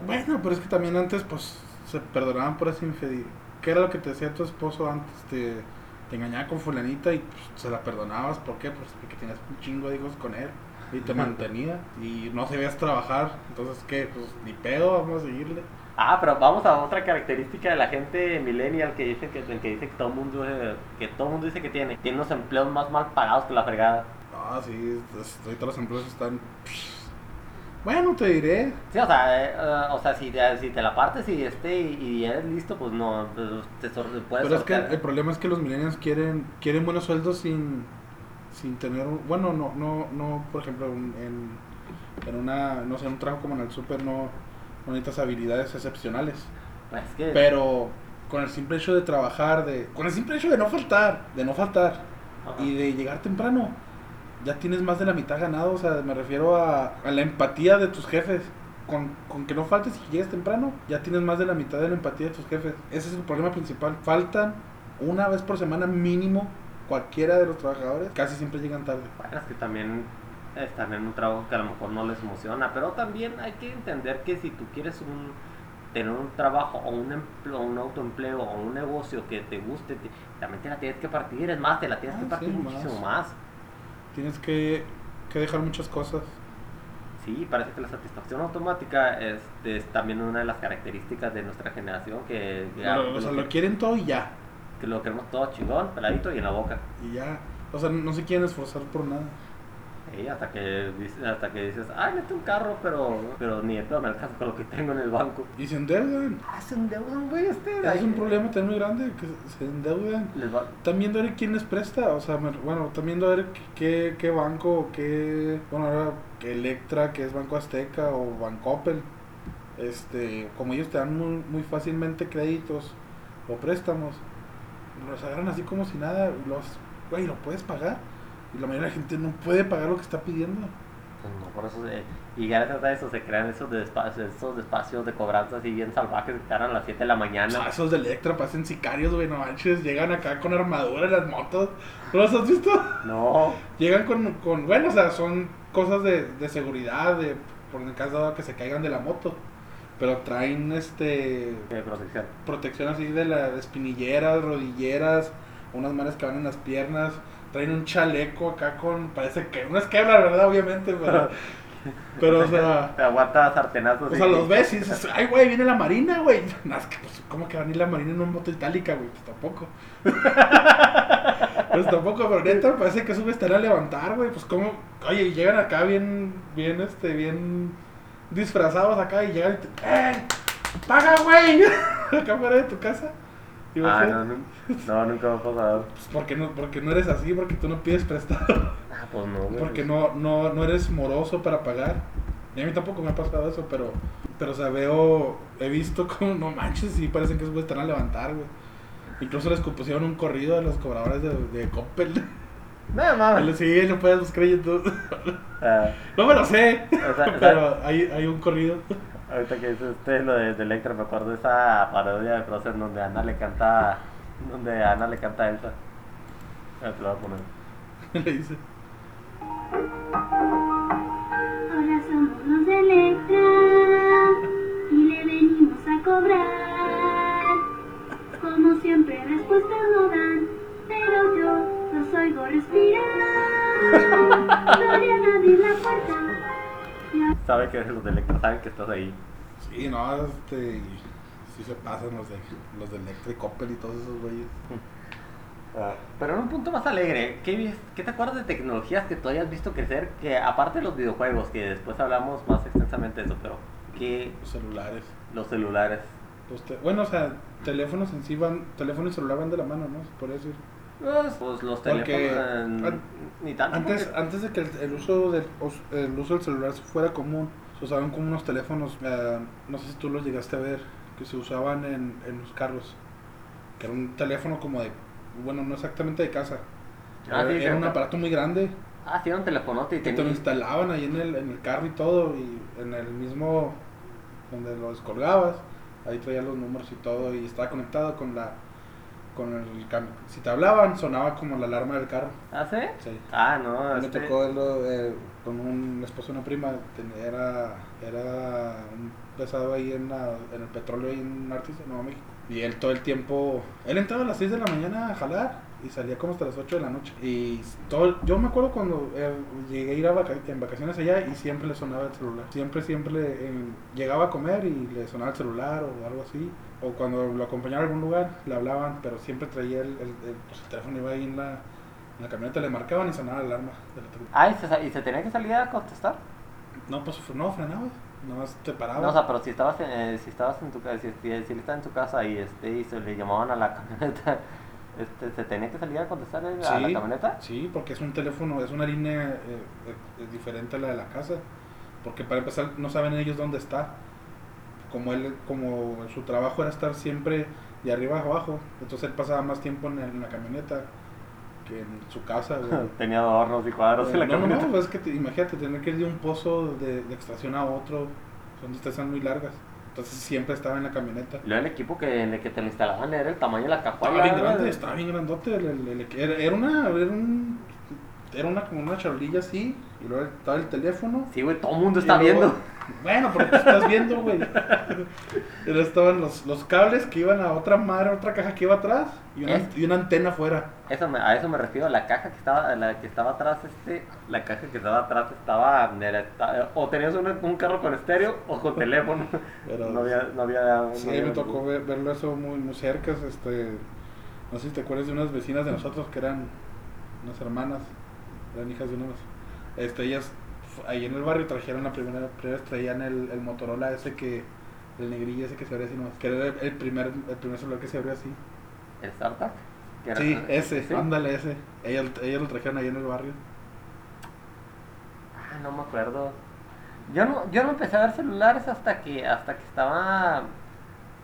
Bueno, pero es que también antes, pues, se perdonaban por esa infidelidad. ¿Qué era lo que te decía tu esposo antes? Te, te engañaba con fulanita y pues, se la perdonabas. ¿Por qué? Pues porque tenías un chingo de hijos con él y te mantenía y no sabías trabajar. Entonces, ¿qué? Pues ni pedo, vamos a seguirle. Ah, pero vamos a otra característica de la gente millennial que dice que, que dice que todo el mundo eh, que todo mundo dice que tiene, tiene unos empleos más mal pagados que la fregada. Ah, sí, ahorita los empleos están... Bueno, te diré. Sí, o sea, eh, eh, o sea, si, te- si te la partes y este y, y eres listo, pues no pues, te sor- puedes Pero es que el problema es que los millennials quieren quieren buenos sueldos sin sin tener un- bueno no no no por ejemplo en en una, no sé, en un trabajo como en el súper no, no necesitas habilidades excepcionales. Pues es que. Pero con el simple hecho de trabajar, de, con el simple hecho de no faltar, de no faltar Ajá. y de llegar temprano, ya tienes más de la mitad ganado. O sea, me refiero a, a la empatía de tus jefes. Con, con que no faltes y llegues temprano, ya tienes más de la mitad de la empatía de tus jefes. Ese es el problema principal. Faltan una vez por semana mínimo cualquiera de los trabajadores. Casi siempre llegan tarde. Bueno, es que también están en un trabajo que a lo mejor no les emociona, pero también hay que entender que si tú quieres un, tener un trabajo o un empleo, un autoempleo o un negocio que te guste, te- también te la tienes que partir, es más, te la tienes Ah, que partir sí, muchísimo más. más. Tienes que, que dejar muchas cosas. Sí, parece que la satisfacción automática este, es también una de las características de nuestra generación, que, ya- Lo- o que sea, lo, lo que, quieren todo y ya. Que lo queremos todo chingón, peladito y en la boca. Y ya. O sea, no se quieren esforzar por nada. Y hasta que hasta que dices, ay, mete un carro, pero, pero ni de pedo me alcanza con lo que tengo en el banco. Y se endeudan. Ah, se endeudan, güey, este. Es un problema también muy grande que se endeudan. Les va- También de ver quién les presta, o sea, bueno, también de ver qué, qué banco, qué, bueno, ahora que Electra, que es Banco Azteca o Bancoppel, este, como ellos te dan muy, muy fácilmente créditos o préstamos, los agarran así como si nada, los, güey, lo puedes pagar, y la mayoría de la gente no puede pagar lo que está pidiendo. Pues no, por eso se- y gracias a eso se crean esos, despa- esos espacios de cobranza así bien salvajes que están a las 7 de la O mañana. sea, esos de Electra parecen sicarios, güey, no manches, llegan acá con armadura en las motos, ¿no los has visto? No, Llegan con, con bueno, o sea, son cosas de, de seguridad, de por el caso dado que se caigan de la moto. Pero traen este de protección. protección así de las espinilleras, rodilleras, unas manos que van en las piernas, traen un chaleco acá con, parece que no es Kevlar, ¿verdad? Obviamente, pero, pero o sea, Te aguanta sartenazos. o sea, los ves y dices, ay, güey, viene la marina, güey. No, es que, pues, ¿cómo que va a venir la marina en una moto itálica, güey? Pues tampoco. pues tampoco, pero neta, parece que sube estará a levantar, güey. Pues, ¿cómo? Oye, llegan acá bien, bien, este, bien disfrazados acá y llegan y te, ¡eh! ¡Paga, güey! acá fuera de tu casa. Y Ah, no, no, no, nunca me ha pasado. Pues, porque no, porque no eres así, porque tú no pides prestado. Ah, pues no, güey. Porque no, no, no eres moroso para pagar. Y a mí tampoco me ha pasado eso, pero, pero o sea, veo, he visto como, no manches, sí parecen que se están a levantar, güey. Incluso les compusieron un corrido a los cobradores de, de Coppel. No, mames. Sí, lo puedes buscar en YouTube. Ah, No me lo sé, O sea, pero hay, hay un corrido. ahorita que dice usted lo de, de Electra, me acuerdo de esa parodia de Frozen donde Ana le canta. Donde Ana le canta a Elsa. Ah, te lo voy a poner. Le dice. Ahora somos los de Electra y le venimos a cobrar. Como siempre respuestas no dan, pero yo los oigo respirar. Abrir la puerta. Ya Sabe que eres los de Electra, saben que estás ahí. Sí, no, este. Sí se pasan los de, los de Electric Coppel y todos esos güeyes. Pero en un punto más alegre, ¿qué, qué te acuerdas de tecnologías que tú hayas visto crecer? Que aparte de los videojuegos, que después hablamos más extensamente de eso, pero que Los celulares. los celulares. Los te- bueno, o sea, teléfonos en sí van. Teléfono y celular van de la mano, ¿no? Se podría decir. Pues, pues los teléfonos, an- ni tanto. Antes, porque- antes de que el, el uso del, el uso del celular fuera común, se usaban como unos teléfonos, eh, no sé si tú los llegaste a ver, que se usaban en, en los carros. Que era un teléfono como de, bueno, no exactamente de casa. Ah, era sí, era un aparato muy grande Ah, sí, era un telefonote y que te lo instalaban ahí en el, en el carro y todo, y en el mismo donde lo descolgabas, ahí traía los números y todo, y estaba conectado con la con el cam- si te hablaban sonaba como la alarma del carro. ¿Ah, sí? Sí. Ah, no, Me este- tocó verlo eh, con un esposo de una prima, era, era un pesado ahí en, la- en el petróleo ahí en Artis, en Nuevo México. Y él todo el tiempo, él entraba a las 6 de la mañana a jalar y salía como hasta las 8 de la noche. Y todo, yo me acuerdo cuando eh, llegué a ir a vaca- en vacaciones allá y siempre le sonaba el celular. Siempre, siempre le- eh, llegaba a comer y le sonaba el celular o algo así. O cuando lo acompañaba a algún lugar, le hablaban, pero siempre traía el, el, el- pues, el teléfono, iba ahí en la, en la camioneta, le marcaban y sonaba la alarma de la. Ah, ¿y se, y se tenía que salir a contestar? No, pues no, frenaba. Nomás te paraba. No, o sea, pero si estabas en, eh, si estabas en tu casa, si, si, si él estaba en tu casa y este y se le llamaban a la camioneta, este, se tenía que salir a contestar a la camioneta. Sí, porque es un teléfono, es una línea eh, eh, eh, diferente a la de la casa. Porque para empezar, no saben ellos dónde está. Como él, como su trabajo era estar siempre de arriba a abajo, entonces él pasaba más tiempo en, la camioneta que en su casa. Tenía adornos y cuadros en la no, no, camioneta. no, pues es que te- imagínate tener que ir de un pozo de, de extracción a otro, son distancias muy largas. Entonces siempre estaba en la camioneta. Y luego el equipo que, en el que te lo instalaban era el tamaño de la Estaba cajuela. bien grande, estaba bien grandote. el- el- el- era, era una, era un, era una como una charolilla así, y luego estaba el teléfono. Sí, güey, todo el mundo está luego- viendo. Bueno, porque tú estás viendo, güey. Y luego estaban los, los cables que iban a otra madre, otra caja que iba atrás, y una, y una antena afuera. Eso me- a eso me refiero, la caja que estaba, la que estaba atrás, este, la caja que estaba atrás estaba, era- o tenías un, un carro con estéreo o con teléfono. Pero- no había, no había. Sí, no había- me tocó ver- verlo eso muy, muy cerca. Este, no sé si te acuerdas de unas vecinas de nosotros que eran unas hermanas, eran hijas de unos. Este, ellas ahí en el barrio trajeron la primera, primera traían el, el Motorola ese que, el negrillo ese que se abría así nomás, que era el, el primer, el primer celular que se abrió así. ¿El StarTAC? Sí, ese, ¿Sí? ándale ese. Ellas, ellas lo trajeron ahí en el barrio. Ah, no me acuerdo. Yo no, yo no empecé a ver celulares hasta que, hasta que estaba.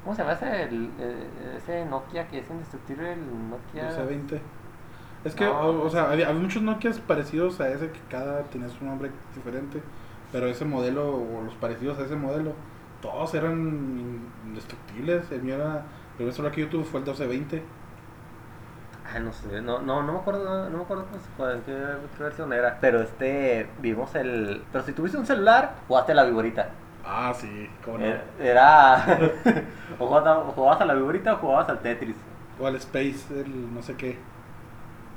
¿Cómo se llama ese, el- eh, ese Nokia que es indestructible? El Nokia. El C20. Es que, No. o, o sea, había, había muchos Nokias parecidos a ese que cada tenía su nombre diferente. Pero ese modelo, o los parecidos a ese modelo, todos eran in- indestructibles. El mío era. El primer celular que yo tuve fue el 1220. Ah, no sé, no, no, no me acuerdo, no me acuerdo pues, cuál- qué, qué versión era. Pero este, vimos el. Pero si tuviste un celular, jugaste la viborita. Ah, sí, cómo no. Era. era- o jugabas, o jugabas a la viborita o jugabas al Tetris. O al Space, el no sé qué.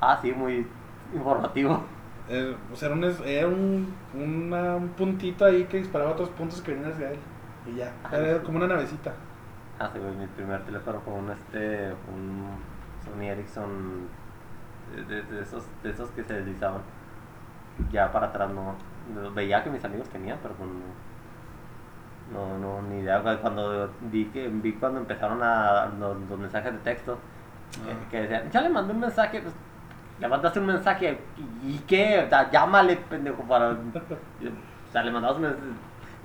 Ah, sí, muy informativo. Eh, o sea, era, un, era un, una- un puntito ahí que disparaba otros puntos que venían hacia él. Y ya. Ajá. Era como una navecita. Ah, sí, güey, mi primer teléfono fue un, este, un Sony Ericsson de, de- de esos, de esos que se deslizaban. Ya para atrás no, veía que mis amigos tenían, pero pues no, no, ni idea. Cuando vi que vi cuando empezaron a los, los mensajes de texto, que- Ah. que, decían, ya le mandé un mensaje, pues, le mandaste un mensaje, ¿y, qué? O sea, llámale, pendejo, para... O sea, le mandabas un mensaje.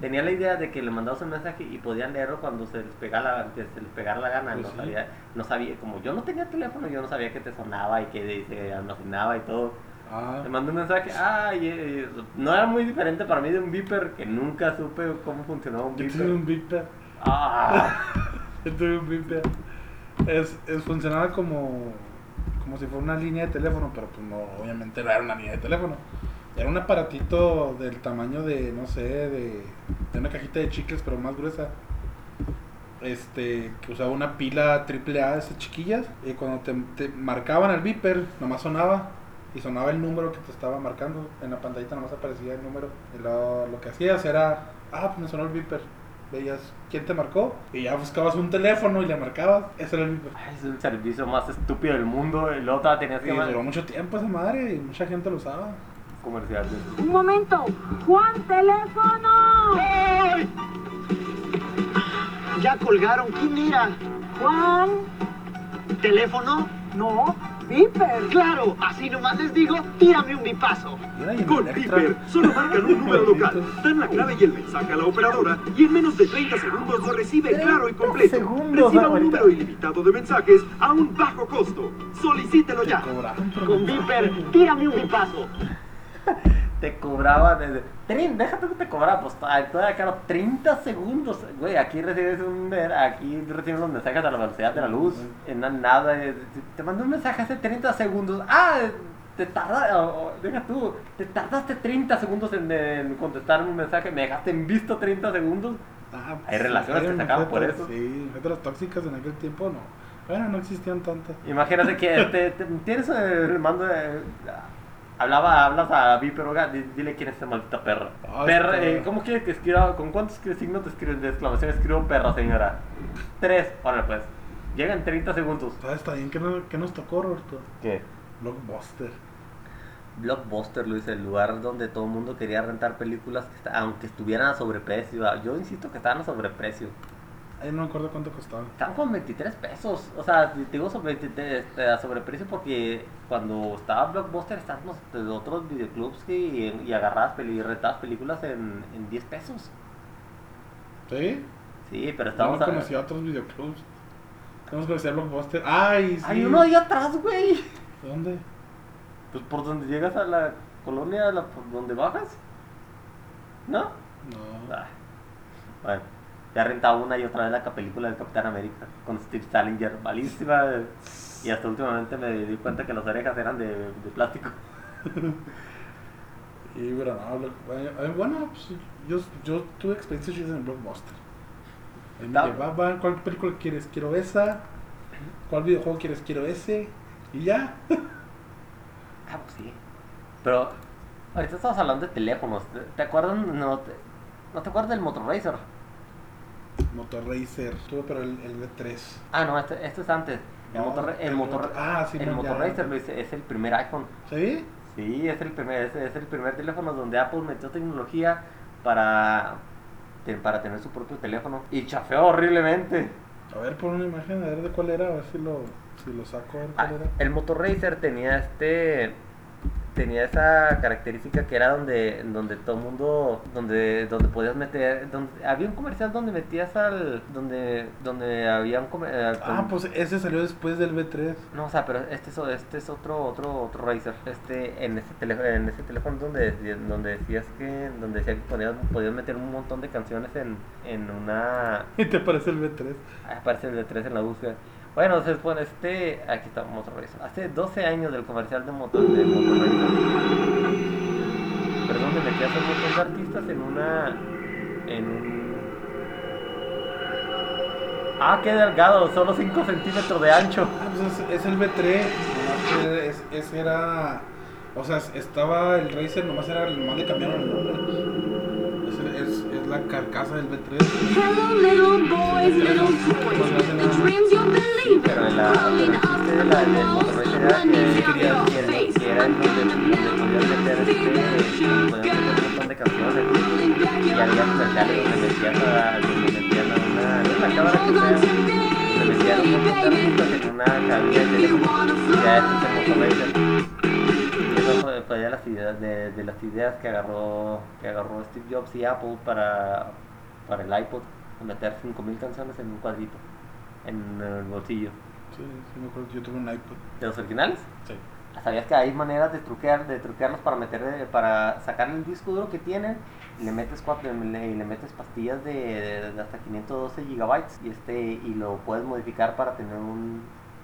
Tenía la idea de que le mandabas un mensaje y podían leerlo cuando se les pegara la, se les pegara la gana. Pues no, sí. sabía, no sabía, como yo no tenía teléfono, yo no sabía que te sonaba y que se almacenaba y todo. Ah, Le mandé un mensaje, ay, eh, no era muy diferente para mí de un beeper, que nunca supe cómo funcionaba un yo tuve beeper. un beeper. Ah, Yo tuve un beeper. Es, es, funcionaba como, como si fuera una línea de teléfono, pero pues no, obviamente no era una línea de teléfono. Era un aparatito del tamaño de, no sé, de, de una cajita de chicles, pero más gruesa. Este, que usaba una pila triple A de chiquillas. Y cuando te, marcaban el beeper, nomás sonaba. Y sonaba el número que te estaba marcando. En la pantallita nomás aparecía el número. Lo, lo que hacías era, ah, pues me sonó el beeper. Veías quién te marcó. Y ya buscabas un teléfono y le marcabas. Ese era el beeper. ay, es el servicio más estúpido del mundo. Y luego todavía tenías Y que duró mandar mucho tiempo esa madre y mucha gente lo usaba. comerciales. Un momento, Juan, teléfono. Ya colgaron. ¿Quién era? Juan, ¿Teléfono? no, Viper. Claro, así nomás les digo, tírame un bipazo. Y Con. Viper, solo marcan un número local, dan la clave y el mensaje a la operadora y en menos de 30 segundos lo recibe claro y completo. Reciba un número ilimitado de mensajes a un bajo costo. Solicítelo Te ya. Con Viper, tírame un bipazo. Te cobraba desde. Trin, déjate que te cobraba, pues todavía caro 30 segundos. Güey, aquí recibes un. Aquí recibes los mensajes a la velocidad de la luz. En na- nada. eh, Te mandé un mensaje hace 30 segundos. Ah, te tarda. o- o, deja tú. Te tardaste 30 segundos en, en contestar un mensaje. Me dejaste en visto 30 segundos. Ah, Hay relaciones que se acaban por eso. Sí, mujeres tóxicas en aquel tiempo no. Bueno, no existían tantas. Imagínate que te, te- tienes el mando de. Hablaba, hablas a Viper, oiga, di- dile quién es esa maldita perra. Ah, perra, eh, ¿cómo quiere que escriba? ¿Con cuántos signos de, escri- de exclamación escribo perra, señora? Tres. Órale, pues. Llegan 30 segundos. ¿Sabes también qué, no- qué nos tocó, Roberto? ¿Qué? Blockbuster. Blockbuster, Luis, el lugar donde todo el mundo quería rentar películas, que está- aunque estuvieran a sobreprecio. Ah, Yo insisto que estaban a sobreprecio. Ahí no me acuerdo cuánto costaba. Estaban con 23 pesos. O sea, te digo sobre, a sobreprecio porque cuando estaba Blockbuster estábamos de otros videoclubs que, y, y agarrabas peli, rentabas películas en, en 10 pesos. ¿Sí? Sí, pero Yo estábamos no a- conocía otros videoclubs. No conocía Blockbuster. ¡Ay, sí! Hay uno ahí atrás, güey. ¿Dónde? Pues por donde llegas a la colonia, la, por donde bajas. ¿No? No. Ah, Bueno, ya rentaba una y otra vez la película del Capitán América con Steve Salinger, malísima. Y hasta últimamente me di cuenta que las orejas eran de, de plástico. Y pero no, Block- eh, bueno, pues yo, yo tuve experiencias en Blockbuster. Me No. llevaban, ¿cuál película quieres? Quiero esa. ¿Cuál videojuego quieres? Quiero ese. Y ya. Ah, pues sí. Pero ahorita estamos hablando de teléfonos. ¿Te, te acuerdas? No te, ¿No te acuerdas del Motor Racer? Motor Racer. Tuve pero el, el V3. Ah, no, este, este es antes. El No, motor, el el motor, motor- ah, sí, el no, motor ya. Racer Luis, es el primer iPhone. ¿Sí? Sí, es el primer, es, es el primer teléfono donde Apple metió tecnología para, para tener su propio teléfono. Y chafeó horriblemente. A ver, pon una imagen, a ver de cuál era, a ver si lo, si lo saco, a ver Ah, cuál era. el Motor Racer tenía este tenía esa característica que era donde donde todo mundo donde donde podías meter donde había un comercial donde metías al donde donde había un comer- eh, Ah, pues ese salió después del V3. no o sea pero este es este es otro otro otro Racer este en ese teléfono en ese teléfono donde donde decías que donde decía que podías, podías meter un montón de canciones en en una ¿Y te parece el V3? Ah, Aparece el de 3 en la búsqueda. Bueno, se supone, este. Aquí está Motor. Hace 12 años del comercial de Motor, de Motor. Pero donde metías un montón de artistas en una. En un. Ah, qué delgado, solo 5 centímetros de ancho. Ah, pues es, es el V3. Nomás que es- ese era. O sea, estaba el Racer, nomás era nomás le cambiaron el nombre. La carcasa del V3. Hello, little boys, little toys. The dreams you believe Pero en la, de la, era que, quería- que, que era en donde, podías meter este. Podías meter un montón de canciones. Y había comerciales donde metían a, donde metían a una, no es la cámara que sea, donde metían un montón de artistas en una cabina de teléfono. Y ya este es el Motor Racer. Y de las ideas, de, de las ideas que agarró, que agarró Steve Jobs y Apple para, para el iPod, meter 5000 canciones en un cuadrito, en el bolsillo. Sí, sí, me acuerdo que yo tuve un iPod. ¿De los originales? Sí. ¿Sabías que hay maneras de truquear, de truquearlos para meter, eh, para sacar el disco duro que tienen y le metes cuatro, y le, y le metes pastillas de, de- de hasta 512 gigabytes y este y lo puedes modificar para tener un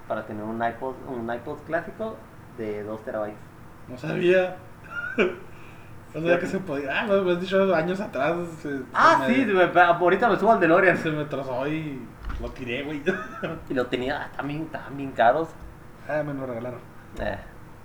para tener un iPod un iPod clásico de 2 terabytes. No sabía. No sabía que se podía. Ah, me me has dicho años atrás. se- Ah, me- sí, me- ahorita me subo al DeLorean. Se me trozó y lo tiré, güey. Y lo tenía, ah, también, estaban bien caros. Ah, me lo regalaron. Eh,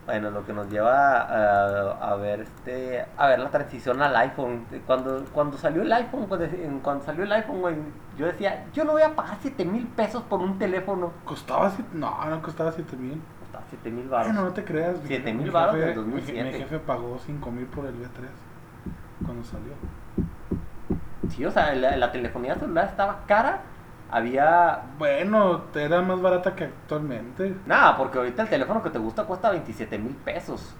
bueno, lo que nos lleva a, a ver este a ver la transición al iPhone. Cuando, cuando salió el iPhone, cuando, cuando salió el iPhone, güey, yo decía, yo no voy a pagar 7 mil pesos por un teléfono. Costaba siete, no, no costaba 7 mil. Costaba 7 mil baros. Bueno, no te creas. mi 7,000 jefe- mi varos jefe- del 2007. Mi, mi jefe pagó 5 mil por el V3 cuando salió. Sí, o sea, la, la telefonía celular estaba cara. Había... Bueno, era más barata que actualmente. Nada, porque ahorita el teléfono que te gusta cuesta 27 mil pesos.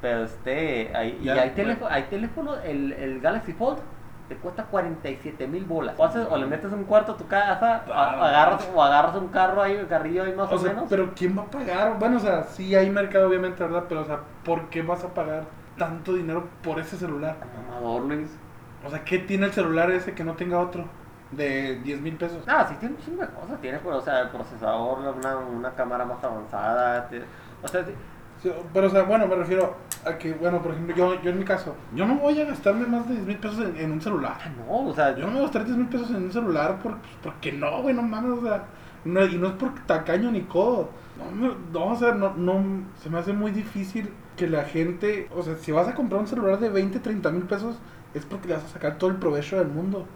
Pero este, hay, y Ya, hay teléfono, hay teléfono, el, el Galaxy Fold te cuesta 47 mil bolas. O, haces- o le metes un cuarto a tu casa, a- Ah. agarras, o agarras un carro ahí, un carrillo ahí más o, O sea, menos. pero ¿quién va a pagar? Bueno, o sea, sí hay mercado, obviamente, ¿verdad? Pero, o sea, ¿por qué vas a pagar tanto dinero por ese celular? Mamador, Luis. O sea, ¿qué tiene el celular ese que no tenga otro? De 10 mil pesos. Ah, sí tiene un chingo de cosas. Tiene, o sea, el procesador, una, una cámara más avanzada. te- o sea, Pero, o sea, bueno, me refiero a que, bueno, por ejemplo, yo, yo en mi caso, yo no voy a gastarme más de 10 mil pesos en, en un celular. ah, no, o sea, Yo no me voy a gastar 10 mil pesos en un celular por, pues, porque no, güey, no mames, o sea, no- y no es por tacaño ni codo. No, me- no, o sea, no, no, se me hace muy difícil que la gente, o sea, si vas a comprar un celular de 20, 30 mil pesos, es porque le vas a sacar todo el provecho del mundo.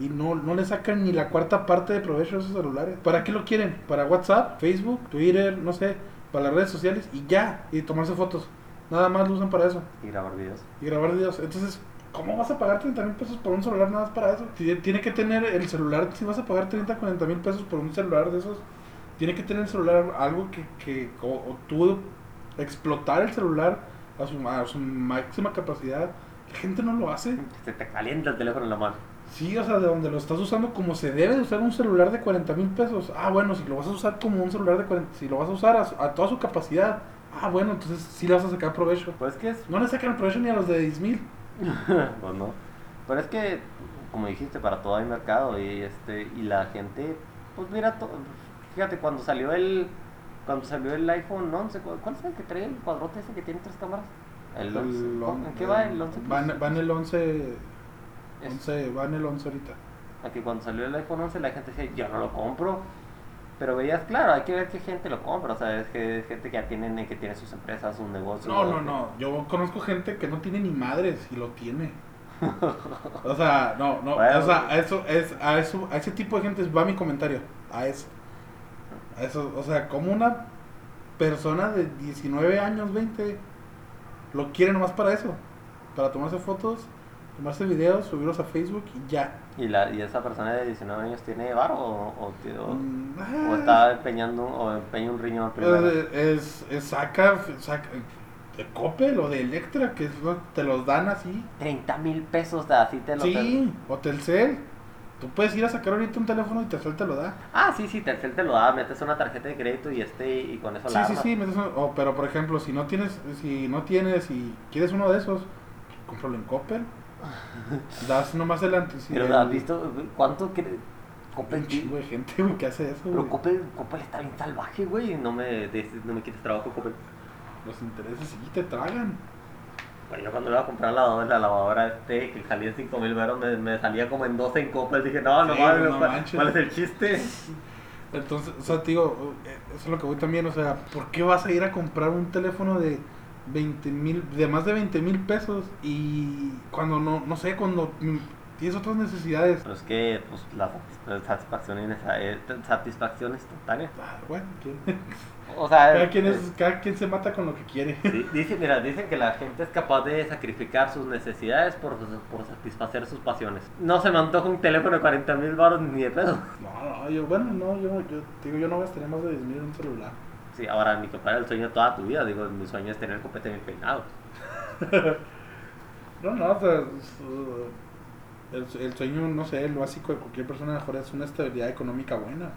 Y no, no le sacan ni la cuarta parte de provecho a esos celulares. ¿Para qué lo quieren? ¿Para WhatsApp, Facebook, Twitter, no sé, para las redes sociales y ya? Y tomarse fotos. Nada más lo usan para eso y grabar videos. y grabar videos. Entonces, ¿cómo vas a pagar 30 mil pesos por un celular nada más para eso? Tiene que tener el celular, si vas a pagar 30, 40 mil pesos por un celular de esos, tiene que tener el celular algo que, que o, o tú explotar el celular a su, a su máxima capacidad. La gente no lo hace. Se te calienta el teléfono en la mano. Sí, o sea, de donde lo estás usando como se debe de usar un celular de 40 mil pesos. Ah, bueno, si lo vas a usar como un celular de 40, si lo vas a usar a, a toda su capacidad. Ah, bueno, entonces sí le vas a sacar provecho. Pues que es No le sacan provecho ni a los de 10 mil. pues no. Pero es que, como dijiste, para todo hay mercado y este y la gente, pues mira, to- fíjate cuando salió el cuando salió el iPhone 11, ¿cu- ¿cuál es el que trae el cuadrote ese que tiene tres cámaras? El 11. on- ¿En qué va el 11? Va en, va en el 11, Es- 11, va en el 11 ahorita. a que cuando salió el iPhone 11 la gente decía, yo no lo compro. Pero veías, claro, hay que ver qué gente lo compra, o sea, es que es gente que ya tiene, que tiene sus empresas, sus negocios. No, no, no. Yo conozco gente que no tiene ni madres y lo tiene. O sea, no, no. Bueno. O sea, a eso, es, a eso, a ese tipo de gente va mi comentario. A eso. A eso, o sea, como una persona de 19 años, 20, lo quiere nomás para eso. Para tomarse fotos, tomarse videos, subirlos a Facebook y ya. ¿Y, la, ¿Y esa persona de 19 años tiene varo o, o, o- Mm, o está empeñando o empeña un riñón primero? Eh, Es, es saca, saca de Coppel o de Electra, que te los dan así. 30 mil pesos, así te lo Sí, o Telcel. Tú puedes ir a sacar ahorita un teléfono y Telcel te lo da. Ah, sí, sí, Telcel te lo da, metes una tarjeta de crédito y este y con eso Sí, la sí, armas. sí, metes un- o, pero por ejemplo, si no tienes, si no tienes y quieres uno de esos, cómpralo en Coppel. Das nomás el antes. Pero has visto cuánto que Coppel, Un chingo de gente güey, que hace eso, pero. Coppel, Coppel está bien salvaje, güey, no me de- no me quites trabajo Coppel. Los intereses sí te tragan. Bueno, yo cuando iba a comprar la lavadora, la lavadora este que salía en 5 mil veros me, me salía como en 12 en Coppel, dije, no, no Sí, mames, no ¿cuál-. ¿cuál es el chiste? Entonces, o sea, te digo, eh, eso es lo que voy también, o sea, ¿por qué vas a ir a comprar un teléfono de 20 mil, de más de 20 mil pesos y cuando no, no sé, cuando tienes otras necesidades? Pero es que pues, la satis- satisfacción, eh, satisfacción instantánea. Ah, bueno, ¿quién? O sea, cada, quien es, cada quien se mata con lo que quiere. Sí, dice, mira, dicen que la gente es capaz de sacrificar sus necesidades por, por satisfacer sus pasiones. No se me antoja un teléfono de 40 mil baros ni de pedo. No, no, yo, bueno, no, yo, yo digo, yo no gastaría más de 10 mil en un celular. Sí, ahora ni que fuera el sueño de toda tu vida. Digo, mi sueño es tener el copete bien peinado. No, no, o sea, es, uh, el, el sueño, no sé, el básico de cualquier persona mejor es una estabilidad económica buena.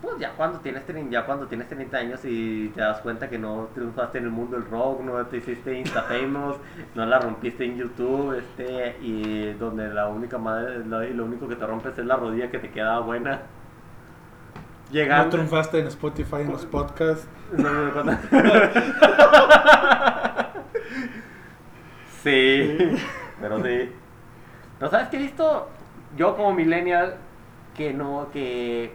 Pues ya cuando tienes ya cuando tienes 30 años y te das cuenta que no triunfaste en el mundo del rock, no te hiciste insta famous, no la rompiste en YouTube, este, y donde la única madre, lo, y lo único que te rompes es la rodilla que te queda buena. No Llegando. triunfaste en Spotify, en los podcasts. No me acuerdo. Sí, pero sí. ¿No sabes qué he visto? Yo como millennial que no, que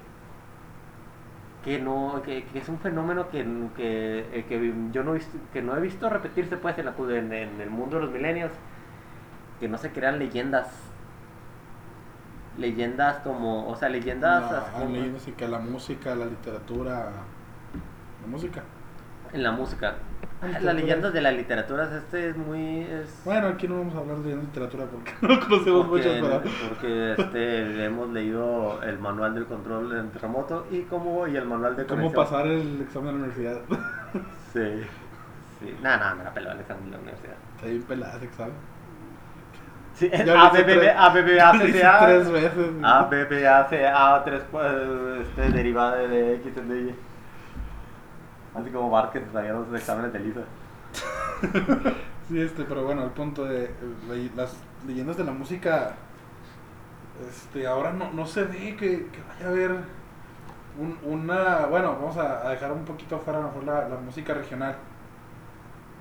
que no, que, que es un fenómeno que, que, eh, que yo no he visto, que no he visto repetirse pues en, la, en, en el mundo de los millennials, que no se crean leyendas, leyendas como, o sea, leyendas como- que la música, la literatura. La música. en la música. La Las literatura. leyendas de la literatura, este es muy... Es, Bueno, aquí no vamos a hablar de literatura porque no conocemos porque, muchas, pero. porque este, hemos leído el manual del control en terremoto y cómo y el manual de ¿Cómo conexión. pasar el examen de la universidad? Sí. sí. Nada, nada, me la peló el examen de la universidad. Está bien pelada ese examen. Sí, es Ya lo hice ABB, tres- tres veces. ACA, 3, este, derivada de X en Y. Así como se sabía los exámenes de Lisa. Sí, este, pero bueno, el punto de las leyendas de la música, este, ahora no, no se ve que, que vaya a haber un- una, bueno, vamos a, a dejar un poquito fuera a lo mejor la, la música regional.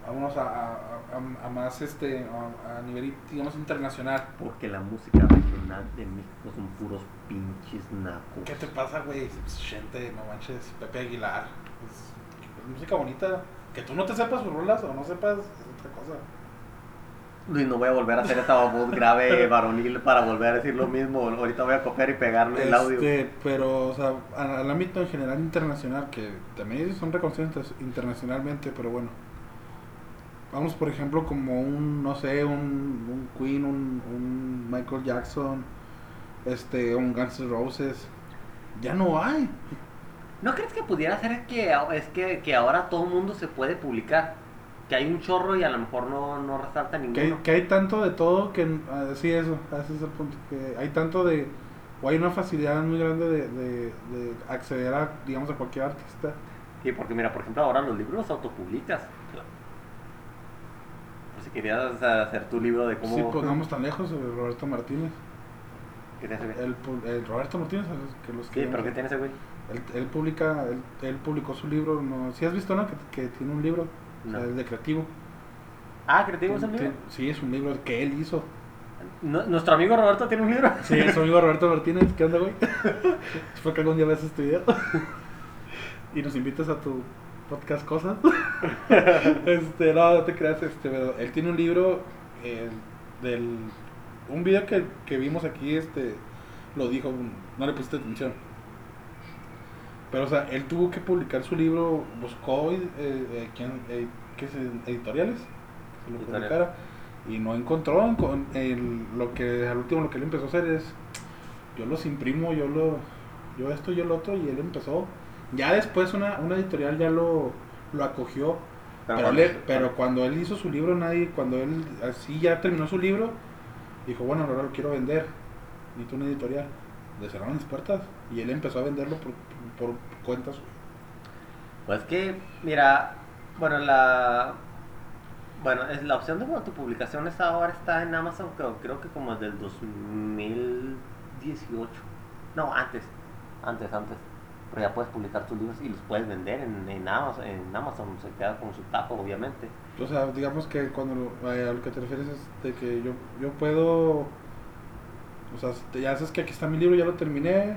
Vamos a, a, a- a más, este, a, a nivel, digamos, internacional. Porque la música regional de México son puros pinches nacos. ¿Qué te pasa, güey? Gente, no manches, Pepe Aguilar. Es, es música bonita. Que tú no te sepas sus rolas o no sepas es otra cosa. Luis, no voy a volver a hacer esta voz grave varonil para volver a decir lo mismo. Ahorita voy a copiar y pegarme el audio. Este, pero, o sea, a- al ámbito en general internacional, que también son reconocidos inter- internacionalmente, pero bueno. Vamos por ejemplo como un, no sé, un, un Queen, un, un Michael Jackson, este, un Guns N' Roses, ya no hay. ¿No crees que pudiera ser que es que, que ahora todo el mundo se puede publicar? Que hay un chorro y a lo mejor no, no resalta ninguno. que hay tanto de todo que, ah, sí, eso, ese es el punto, que hay tanto de, o hay una facilidad muy grande de, de, de acceder a, digamos, a cualquier artista. Sí, porque mira, por ejemplo, ahora los libros los autopublicas. Querías hacer tu libro de cómo... Si pongamos tan lejos, eh, Roberto Martínez. ¿Qué ese güey? El, el Roberto Martínez, el que los Sí, que pero ¿qué tiene ese güey? Él, él publica, él, él publicó su libro, no, si has visto, ¿no? Que, que tiene un libro, o sea, el de creativo. Ah, ¿Creativo es un libro? Sí, es un libro que él hizo. Nu- ¿Nuestro amigo Roberto tiene un libro? Sí, es su amigo Roberto Martínez, ¿qué onda, güey? Espero que algún día veas este video. y nos invitas a tu podcast Cosas. este, no, no te creas, este, pero él tiene un libro eh, del... Un video que, que vimos aquí, este, lo dijo, no le pusiste atención. Pero, o sea, él tuvo que publicar su libro, buscó eh, eh, quién, eh, ¿qué es? editoriales, que se lo publicara, y no encontró. lo que al último lo que él empezó a hacer es, yo los imprimo, yo lo, yo esto, yo lo otro, y él empezó. Ya después una, una editorial ya lo, lo acogió, pero, cuando- le- pero cuando él hizo su libro, nadie, cuando él así ya terminó su libro, dijo, bueno, ahora lo quiero vender, necesito una editorial. Le cerraron las puertas y él empezó a venderlo por, por cuenta suya. Pues que, mira, bueno, la... Bueno, es la opción de autopublicación esta ahora está en Amazon, creo, creo que como del 2018. No, antes, antes, antes. Pero ya puedes publicar tus libros y los puedes vender en, en Amazon, en Amazon, se queda con su tapo, obviamente. O sea, digamos que cuando lo- a lo que te refieres es de que yo, yo puedo, o sea, te- ya sabes que aquí está mi libro, ya lo terminé,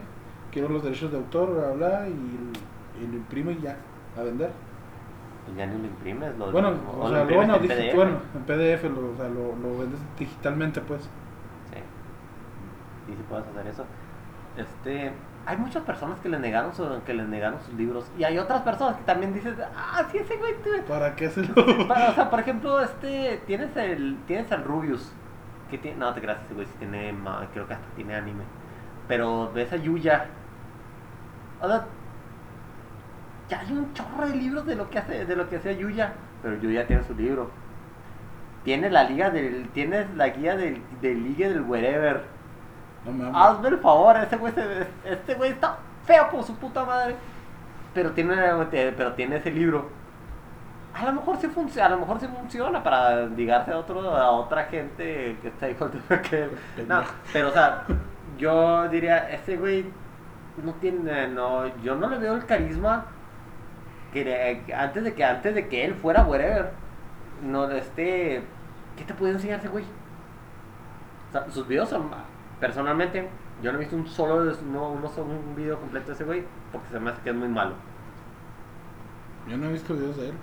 quiero los derechos de autor, bla, bla, y, y lo imprimo y ya, a vender. Pues ya ni lo imprimes, lo, Bueno, o o sea, lo, bueno, en PDF. bueno, en PDF, lo, o sea, lo, lo vendes digitalmente, pues. Sí. Y si puedes hacer eso. Este, hay muchas personas que le negaron su, que le negaron sus libros y hay otras personas que también dicen, "Ah, sí ese güey tú-". ¿Para qué se lo...? Para- o sea, por ejemplo, este tienes el tienes al Rubius que tiene no te creas ese güey sí tiene creo que hasta tiene anime. Pero ves a Yuya. O sea, ya hay un chorro de libros de lo que hace de lo que hacía Yuya, pero Yuya tiene su libro. Tiene la liga del tienes la guía del, del liga del wherever. No. Hazme el favor, ese güey, se- este güey está feo como su puta madre. Pero tiene, pero tiene ese libro. A lo mejor sí funciona, a lo mejor sí funciona para ligarse a otro, a otra gente que está igual de que él. No, pero o sea, yo diría, ese güey no tiene, no, yo no le veo el carisma que le- antes de que antes de que él fuera wherever. No, este, ¿qué te puede enseñar ese güey? O sea, sus videos son, personalmente, yo no he visto un solo, no, solo un video completo de ese güey, porque se me hace que es muy malo. Yo no he visto videos de él.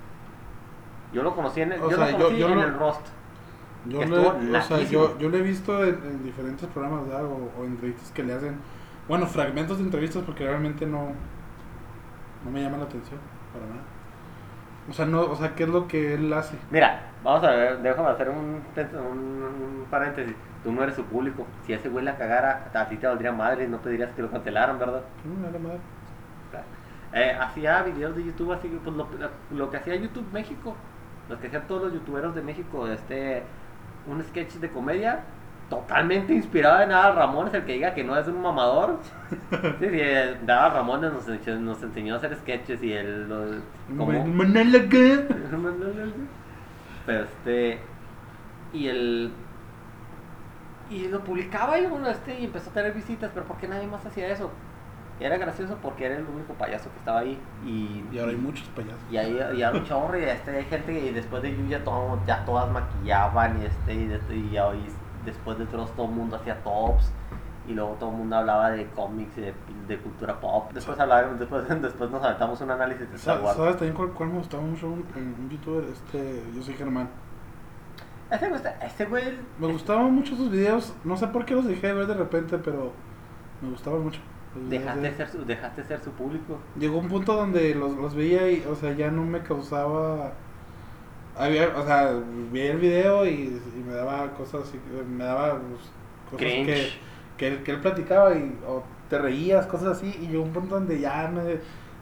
Yo lo conocí en el, O yo sea, lo yo- conocí yo en lo- el Rust. Yo, le, o sea, yo, yo lo he visto en, en diferentes programas ¿verdad? o, o entrevistas que le hacen. Bueno, fragmentos de entrevistas porque realmente no, no me llama la atención para nada. O sea, no, o sea, ¿qué es lo que él hace? Mira, vamos a ver, déjame hacer un, un, un paréntesis. Tú no eres su público. Si ese güey la cagara, a ti te valdría madre y no pedirías que lo cancelaran, ¿verdad? No, nada más. Eh, hacía videos de YouTube, así que pues lo, lo que hacía YouTube México, lo que hacían todos los youtuberos de México, este, un sketch de comedia totalmente inspirado en Adal Ramones, el que diga que no es un mamador. Sí, sí, eh, Adal Ramones nos, enseñó- nos enseñó a hacer sketches y él lo, pero este y el y lo publicaba y uno este y empezó a tener visitas pero ¿por qué nadie más hacía eso? Era gracioso porque era el único payaso que estaba ahí y Y ahora hay muchos payasos. y ahí y ahora un chorro y este hay gente y después de Yuya todo, ya todas maquillaban y este y, este, y, ya- y después de todos todo el mundo hacía tops y luego todo el mundo hablaba de cómics y de, de cultura pop después hablaron después después nos aventamos un análisis de Star Wars ¿Sabes también cuál, cuál me gustaba mucho? Un, un youtuber, este, yo soy Germán. Ese güey está- ese güey Me gustaban mucho sus videos, no sé por qué los dejé de ver de repente, pero me gustaban mucho. Dejaste de ser su, dejaste de ser su público. Llegó un punto donde los, los veía y, o sea, ya no me causaba había, o sea, vi el video y, y me daba cosas me daba pues, cosas que, que, él, que él platicaba y o te reías, cosas así, y llegó un punto donde ya me,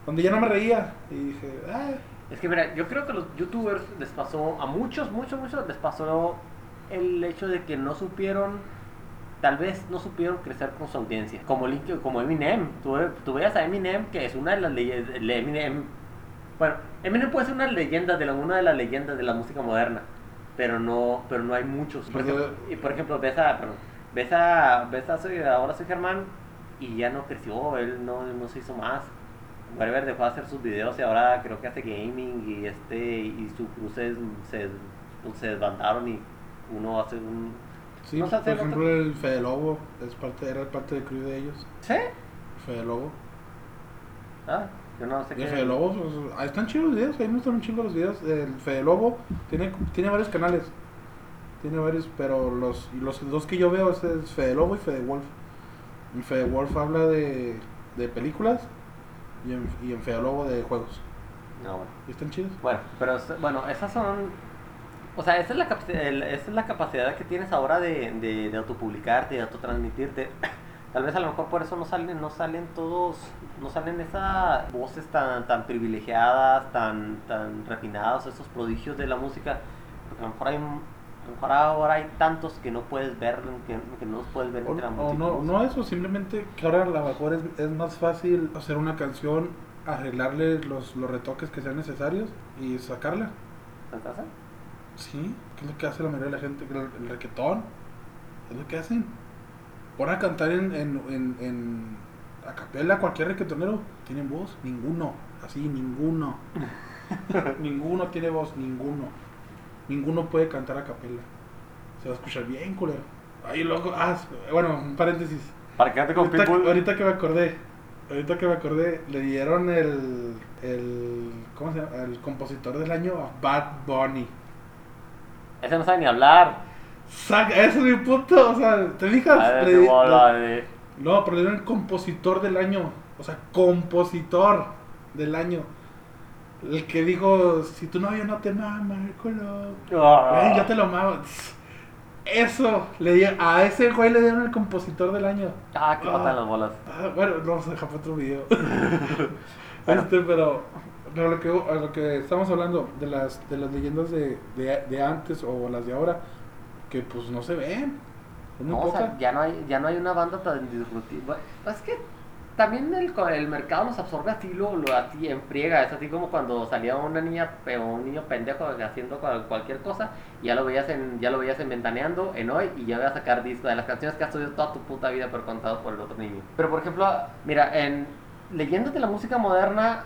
donde ya no me reía y dije, ah, Es que mira, yo creo que a los youtubers les pasó, a muchos, muchos, muchos les pasó el hecho de que no supieron, tal vez no supieron crecer con su audiencia. Como, Link- como Eminem, tú, tú veas a Eminem que es una de las leyendas, Eminem, bueno, Eminem puede ser una leyenda de la, una de las leyendas de la música moderna, pero no, pero no hay muchos. Por ejemplo, y por ejemplo, ves a, perdón, ves a, ves a soy, ahora soy Germán y ya no creció, él no, no se hizo más. Whatever dejó de hacer sus videos y ahora creo que hace gaming y este y su cruz se, se, se desbandaron y uno hace un... sí, No sé por ejemplo otro- el Fede Lobo, es parte, era parte del crew de ellos, ¿Sí? Fede Lobo. Ah, yo no sé Y qué... el Fede Lobo, pues, ahí están chidos los videos, ahí me gustan un chingo los videos. El Fede Lobo tiene, tiene varios canales, tiene varios, pero los, los dos que yo veo es, es Fede Lobo y Fede Wolf. Y Fede Wolf habla de, de películas y en, y en Fede Lobo de juegos. No, bueno. Y están chidos. Bueno, pero bueno, esas son... O sea, esa es la, el- esa es la capacidad que tienes ahora de, de, de autopublicarte, de autotransmitirte. Tal vez a lo mejor por eso no salen, no salen todos, no salen esas voces tan, tan privilegiadas, tan, tan refinadas, esos prodigios de la música. Porque a lo mejor hay, a lo mejor ahora hay tantos que no puedes ver, que, que no los puedes ver O, entre la o no, no eso, simplemente que ahora a lo mejor es, es más fácil hacer una canción, arreglarle los, los retoques que sean necesarios y sacarla. ¿Entonces? Sí, que es lo que hace la mayoría de la gente, el, el reggaetón, es lo que hacen. Pon a cantar en, en, en, en a capela cualquier reggaetonero, ¿tienen voz? Ninguno, así, ninguno. ninguno tiene voz, ninguno. Ninguno puede cantar a capela. Se va a escuchar bien, culero. Ahí luego, ah, bueno, un paréntesis. Para quedarte con Ahorita, Pitbull. ahorita que me acordé, ahorita que me acordé, le dieron el, el, ¿cómo se llama? El compositor del año a Bad Bunny. Ese no sabe ni hablar. Saca, ese es mi punto, o sea, ¿te fijas? Le- bola no, pero le dieron compositor del año, o sea, compositor del año. El que dijo, si tu novio no te mama, el culo, Ah. yo te lo mamo. Eso, le di- a ese güey le dieron el compositor del año. Ah, que Ah. matan las bolas. Ah, bueno, no vamos a dejar para otro video. Este, pero pero lo que, a lo que estamos hablando de las, de las leyendas de, de, de antes o las de ahora, que pues no se ven. No, o sea, ya no hay, ya no hay una banda tan disruptiva. Es que también el, el mercado nos absorbe así, lo, lo así en friega. Es así como cuando salía una niña o un niño pendejo haciendo cual- cualquier cosa, y ya lo veías en, ya lo veías en Ventaneando, en hoy, y ya voy a sacar disco de las canciones que has oído toda tu puta vida, pero contados por el otro niño. Pero por ejemplo, mira, en leyendas de la música moderna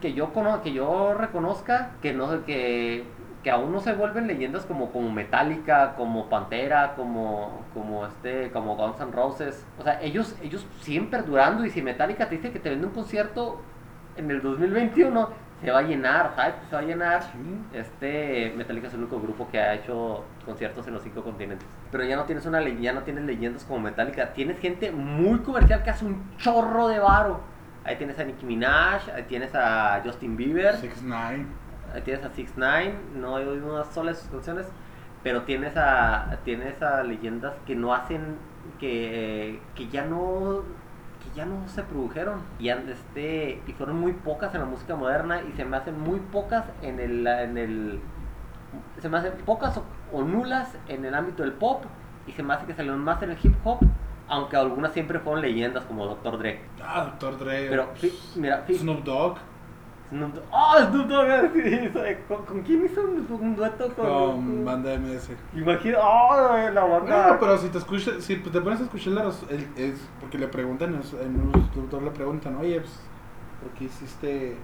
que yo cono que yo reconozca que no que que aún no se vuelven leyendas como como Metallica, como Pantera, como como este como Guns N' Roses. O sea, ellos ellos siguen perdurando y si Metallica te dice que te vende un concierto en el 2021 se va a llenar, ¿sabes? Se va a llenar. Sí. Este Metallica es el único grupo que ha hecho conciertos en los cinco continentes. Pero ya no tienes una ya no tienes leyendas como Metallica, tienes gente muy comercial que hace un chorro de varo. Ahí tienes a Nicki Minaj, ahí tienes a Justin Bieber, Six Nine. Ahí tienes a Six Nine, no he oído una sola de sus canciones, pero tienes a tienes a leyendas que no hacen que, que ya no que ya no se produjeron y este y fueron muy pocas en la música moderna y se me hacen muy pocas en el en el se me hacen pocas o, o nulas en el ámbito del pop y se me hace que salieron más en el hip hop aunque algunas siempre fueron leyendas como Dr. Dre Ah, Dr. Dre. pero mira Snoop Dogg. Snoop Dogg- ¡Oh, Snoop Dogg! ¿Con, con quién hizo un, un dueto? Con, Con banda MS. Imagina, ¡oh! La banda. No, pero si te escuchas, si te pones a escuchar la es porque le preguntan, es- en un instructor le preguntan, oye, pues, ¿por qué hiciste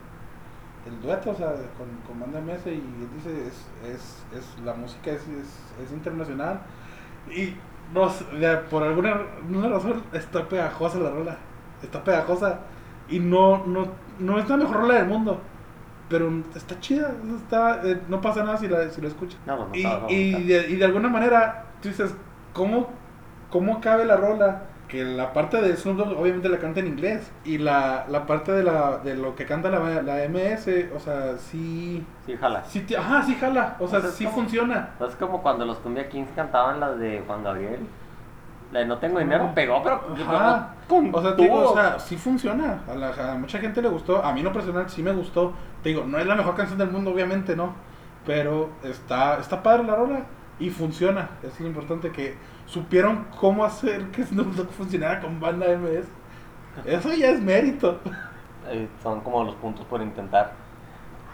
el dueto, o sea, con, con banda MS? Y él dice, es, es, es la música es, es, es internacional. Y no por alguna una razón está pegajosa la rola, está pegajosa y no, no, no es la mejor rola del mundo. Pero está chida, está, eh, no pasa nada si la, si la escuchas. No, pues no Y, de, y de alguna manera, tú dices, ¿cómo, ¿cómo cabe la rola que la parte de Snoop Dogg obviamente la canta en inglés. Y la, la parte de, la, de lo que canta la, la MS, o sea, sí... Sí, jala. sí ajá, sí jala, o sea, O sea, sí como- funciona. Es como cuando los Cumbia Kings cantaban la de Juan Gabriel. La de No tengo dinero pegó, pero Ajá. con O sea, digo, todo. o sea, sí funciona. A, la- a mucha gente le gustó. A mí, en lo personal, sí me gustó. Te digo, no es la mejor canción del mundo, obviamente, ¿no? Pero está, está padre la rola y funciona. Es lo importante que supieron cómo hacer que Snoop Dogg funcionara con banda MS. Eso ya es mérito. Eh, son como los puntos por intentar.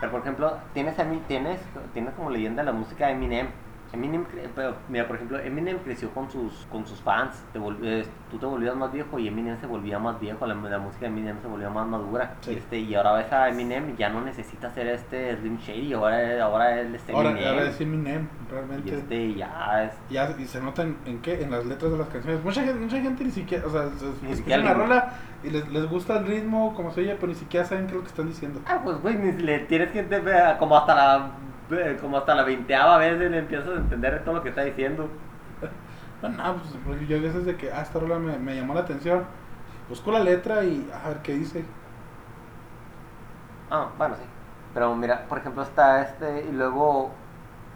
Pero por ejemplo, tienes, a mí- tienes, tienes como leyenda la música de Eminem. Eminem, pero, mira, por ejemplo, Eminem creció con sus, con sus fans. Te eh, tú te volvías más viejo y Eminem se volvía más viejo. La, la música de Eminem se volvía más madura. Sí. Y, este, y ahora ves a Eminem y ya no necesita ser este Slim Shady. Ahora, ahora él es Ahora, Eminem. ahora es Eminem, y realmente. este ya es Ya, y se nota en, en qué, en las letras de las canciones. Mucha gente, mucha gente ni siquiera, o sea, se- Ni siquiera la rola y les, les gusta el ritmo, como se oye, pero ni siquiera saben qué es lo que están diciendo. Ah, pues güey, ni le tienes que como hasta la como hasta la veinteava vez le empiezas a entender todo lo que está diciendo. No, no, pues yo a veces de que, ah, esta rola me, me llamó la atención, busco la letra y a ver qué dice. Ah, bueno, sí. Pero mira, por ejemplo, está este y luego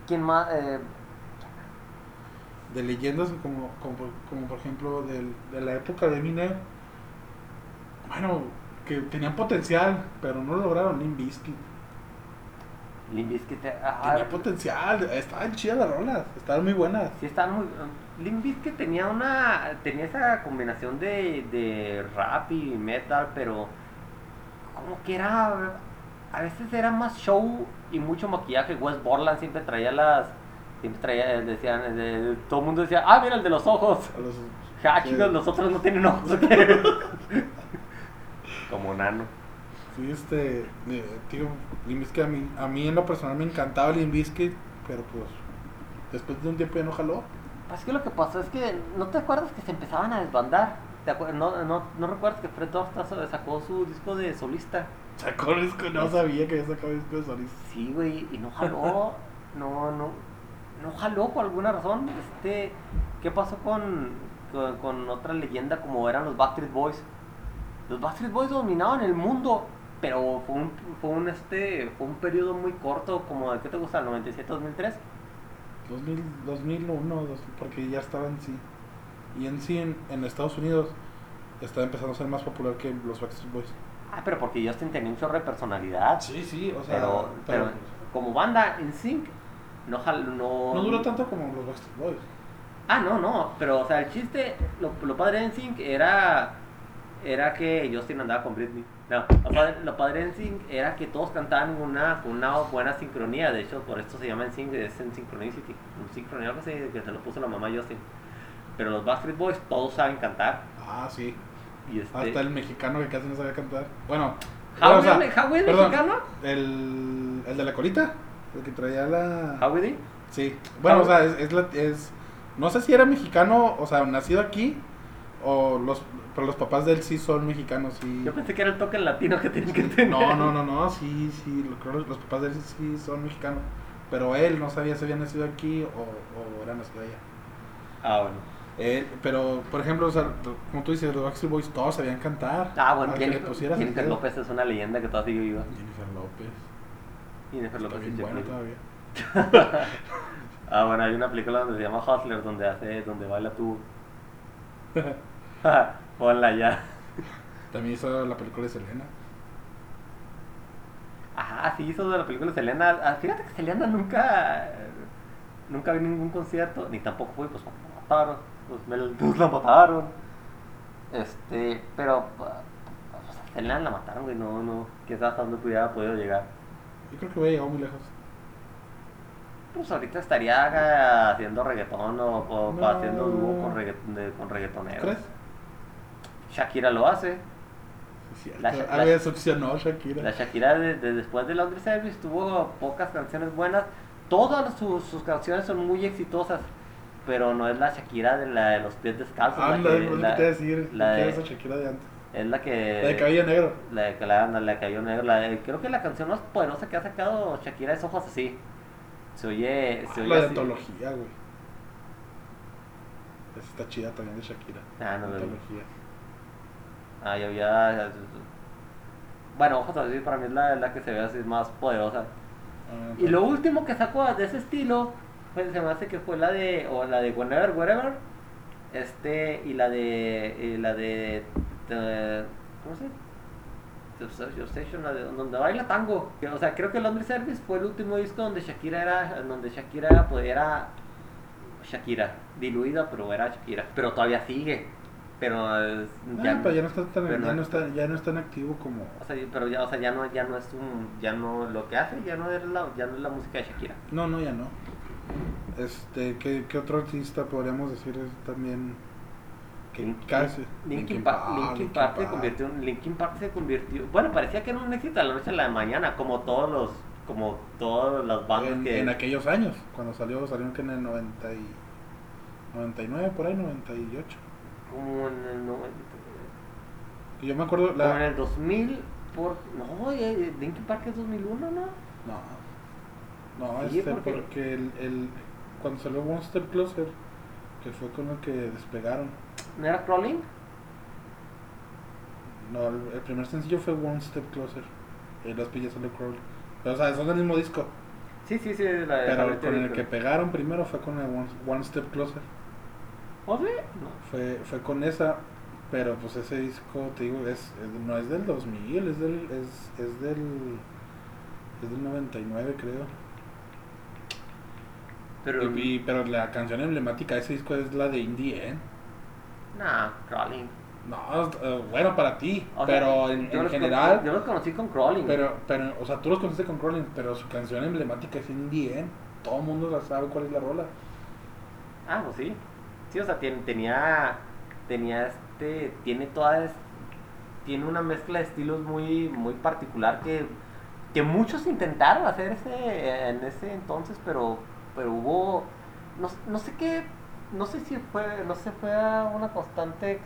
¿quién más? Eh, De leyendas como, como, por- como por ejemplo del- de la época de Eminem, bueno, que tenían potencial, pero no lo lograron, Limp Bizkit. Limp Bizkit, Tenía potencial, estaban chidas las rolas, estaban muy buenas. sí estaban muy Limp Bizkit tenía una tenía esa combinación de, de rap y metal, pero como que era a veces era más show y mucho maquillaje. West Borland siempre traía las siempre traía decían todo el mundo decía, "Ah, mira el de los ojos." Los- Ja, sí. los otros no tienen ojos. Como nano. Sí, este, eh, tío, Limp Bizkit a mí, a mí en lo personal me encantaba Limp Bizkit, pero pues después de un tiempo ya no jaló. Pues que lo que pasó es que no te acuerdas que se empezaban a desbandar. ¿Te no, no, no recuerdas que Fred sa- sacó su disco de solista. Sacó el disco, no sabía que había sacado el disco de solista. Sí, güey, y no jaló. No, no, no jaló por alguna razón. Este, ¿qué pasó con, con, con otra leyenda como eran los Backstreet Boys? Los Backstreet Boys dominaban el mundo, pero fue un, fue un, este, fue un periodo muy corto, como de, ¿qué te gusta? ¿El 97, 2003? 2000, 2001, dos- porque ya estaba en sí. Y en sí, en, en Estados Unidos, estaba empezando a ser más popular que los Backstreet Boys. Ah, pero porque Justin tenía un chorro de personalidad. Sí, sí, o sea, pero, pero pero como banda en sync no no no duró tanto como los Backstreet Boys. ah no no pero o sea el chiste lo, lo padre en sync era era que Justin andaba con Britney no lo padre, lo padre en sync era que todos cantaban una con una buena sincronía de hecho por esto se llama en sync es en synchronicity un sincronía algo así que se lo puso la mamá Justin pero los Backstreet Boys todos saben cantar Ah, sí. y este Hasta el mexicano que casi no sabía cantar. Bueno, Howie, bueno, o sea, Howie perdón, mexicano El, el de la colita, el que traía la... Howie D? Sí. Bueno, o sea, es, es, la- es- No sé si era mexicano, o sea, nacido aquí, o los... Pero los papás de él sí son mexicanos, sí. yo pensé que era el toque latino que tenían que tener No, no, no, no, sí, sí, lo- creo los papás de él sí son mexicanos. Pero él no sabía si había nacido aquí o, o era nacido allá. ah bueno Él- pero, por ejemplo, o sea, como tú dices, los Backstreet Boys todos sabían cantar. Ah, bueno, Jennifer, Jennifer. López es una leyenda que todavía viva. Jennifer López. Jennifer Está López bien Shakira. todavía. Ah, bueno, hay una película donde se llama Hustler, donde hace, donde baila tú. Ponla ya. También hizo la película de Selena. Ajá, sí hizo de la película de Selena. Ah, Fíjate que Selena nunca, nunca vi ningún concierto, ni tampoco fue, pues la mataron, pues me pues, la mataron. Este, pero pues, a Selena la mataron, güey, no, no, quién sabe hasta dónde hubiera podido llegar. Yo creo que hubiera llegado muy lejos. Pues ahorita estaría haciendo reggaetón o, o No. haciendo dúo con, regga- con reggaetoneros. ¿Crees? Shakira lo hace. La Sha- A la- ver, succionó Shakira. La Shakira de, de después de Laundry Service tuvo pocas canciones buenas. Todas sus, sus canciones son muy exitosas, pero no es la Shakira de, la, de los pies descalzos. Ah, la que- la- te decir. la ¿Qué de- es esa Shakira de antes? es la que... La de cabello negro. La de la, la, la cabello negro. La de- creo que la canción más poderosa que ha sacado Shakira es Ojos Así. Se oye... Se oye La de antología, güey. Esa está chida también de Shakira. Ah, no lo vi. Antología. Ah, ya había. Bueno, Ojos Azules para mí es la, la que se ve así más poderosa. Ah, Y lo último que sacó de ese estilo, pues, se me hace que fue la de. O la de Whenever, Wherever. Este. Y la de. Y la de. eh, ¿Cómo se Obsession- de- donde baila tango. O sea, creo que Laundry Service fue el último disco donde Shakira era. Donde Shakira pues, era. Shakira. Diluida, pero era Shakira. Pero todavía sigue. Pero. Ah, pero ya no está tan, ya no está, ya no es tan activo como. o sea, pero ya, o sea, ya no, ya no es un, ya no, lo que hace, ya no es la, ya no es la música de Shakira. No, no, ya no. Este, ¿qué, qué otro artista podríamos decir es también que casi Linkin, Park, Linkin Park se convirtió, en- Linkin Park se convirtió, bueno, parecía que era un éxito a la noche a la mañana, como todos los, como todas las bandas en, que, en aquellos años, cuando salió, salieron que en el 90 y 99 por ahí, 98. Como en el, no- Y yo me acuerdo como en la el 2000, por, no, Linkin Park es 2001, ¿no? no. No, Sí, este porque- porque el, el cuando salió One Step Closer, que fue con el que despegaron. ¿No era Crawling? No, el, el primer sencillo fue One Step Closer. Y los pillas salió Crawl. Pero o sea, son del mismo disco. Sí, sí, sí, la Pero Harry con el que pegaron primero fue con el One, One Step Closer. ¿Oh, sí? No. Fue, fue con esa, pero pues ese disco, te digo, es, es- no es del 2000, es del, es, es del, es del 99 creo. Pero, Y, y- pero la canción emblemática de ese disco es la de Indie End. nah, Crawling. No, eh, bueno para ti, O sea, pero en, yo en general, conocí- yo los conocí con Crawling. pero, pero, o sea, tú los conociste con Crawling, pero su canción emblemática es Indie End. Todo el mundo la sabe cuál es la rola. Ah, pues sí. Sí, o sea, tenía, tenía este, tiene toda, tiene una mezcla de estilos muy, muy particular que, que muchos intentaron hacer ese, en ese entonces, pero, pero hubo, no, no sé qué, no sé si fue, no sé, fue una constante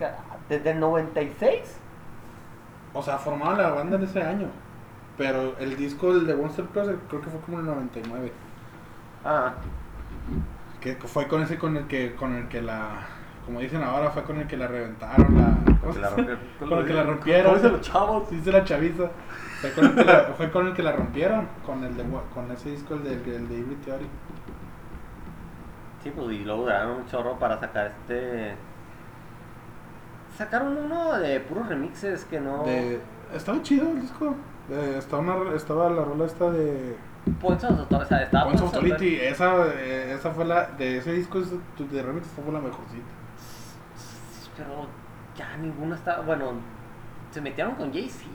desde el 96. O sea, formaron la banda en ese año. Pero el disco el de One Step Closer creo que fue como en el 99. Ah, Que fue con ese con el que con el que la como dicen ahora fue con el que la reventaron la ¿cómo que se la dice? rompieron. con el que la rompieron ¿Cómo dicen los chavos? Dice la chaviza fue con el que la, fue con el que la rompieron con el de con ese disco el de, el de Hybrid Theory Sí, pues y luego duraron un chorro para sacar este. Sacaron uno de puros remixes que no. de estaba chido el disco estaba una estaba la rola esta de Of Authority, o sea, estaba Authority esa esa fue la de ese disco de remix esa fue la mejorcita Pero ya ninguno está. Bueno, se metieron con Jay-Z.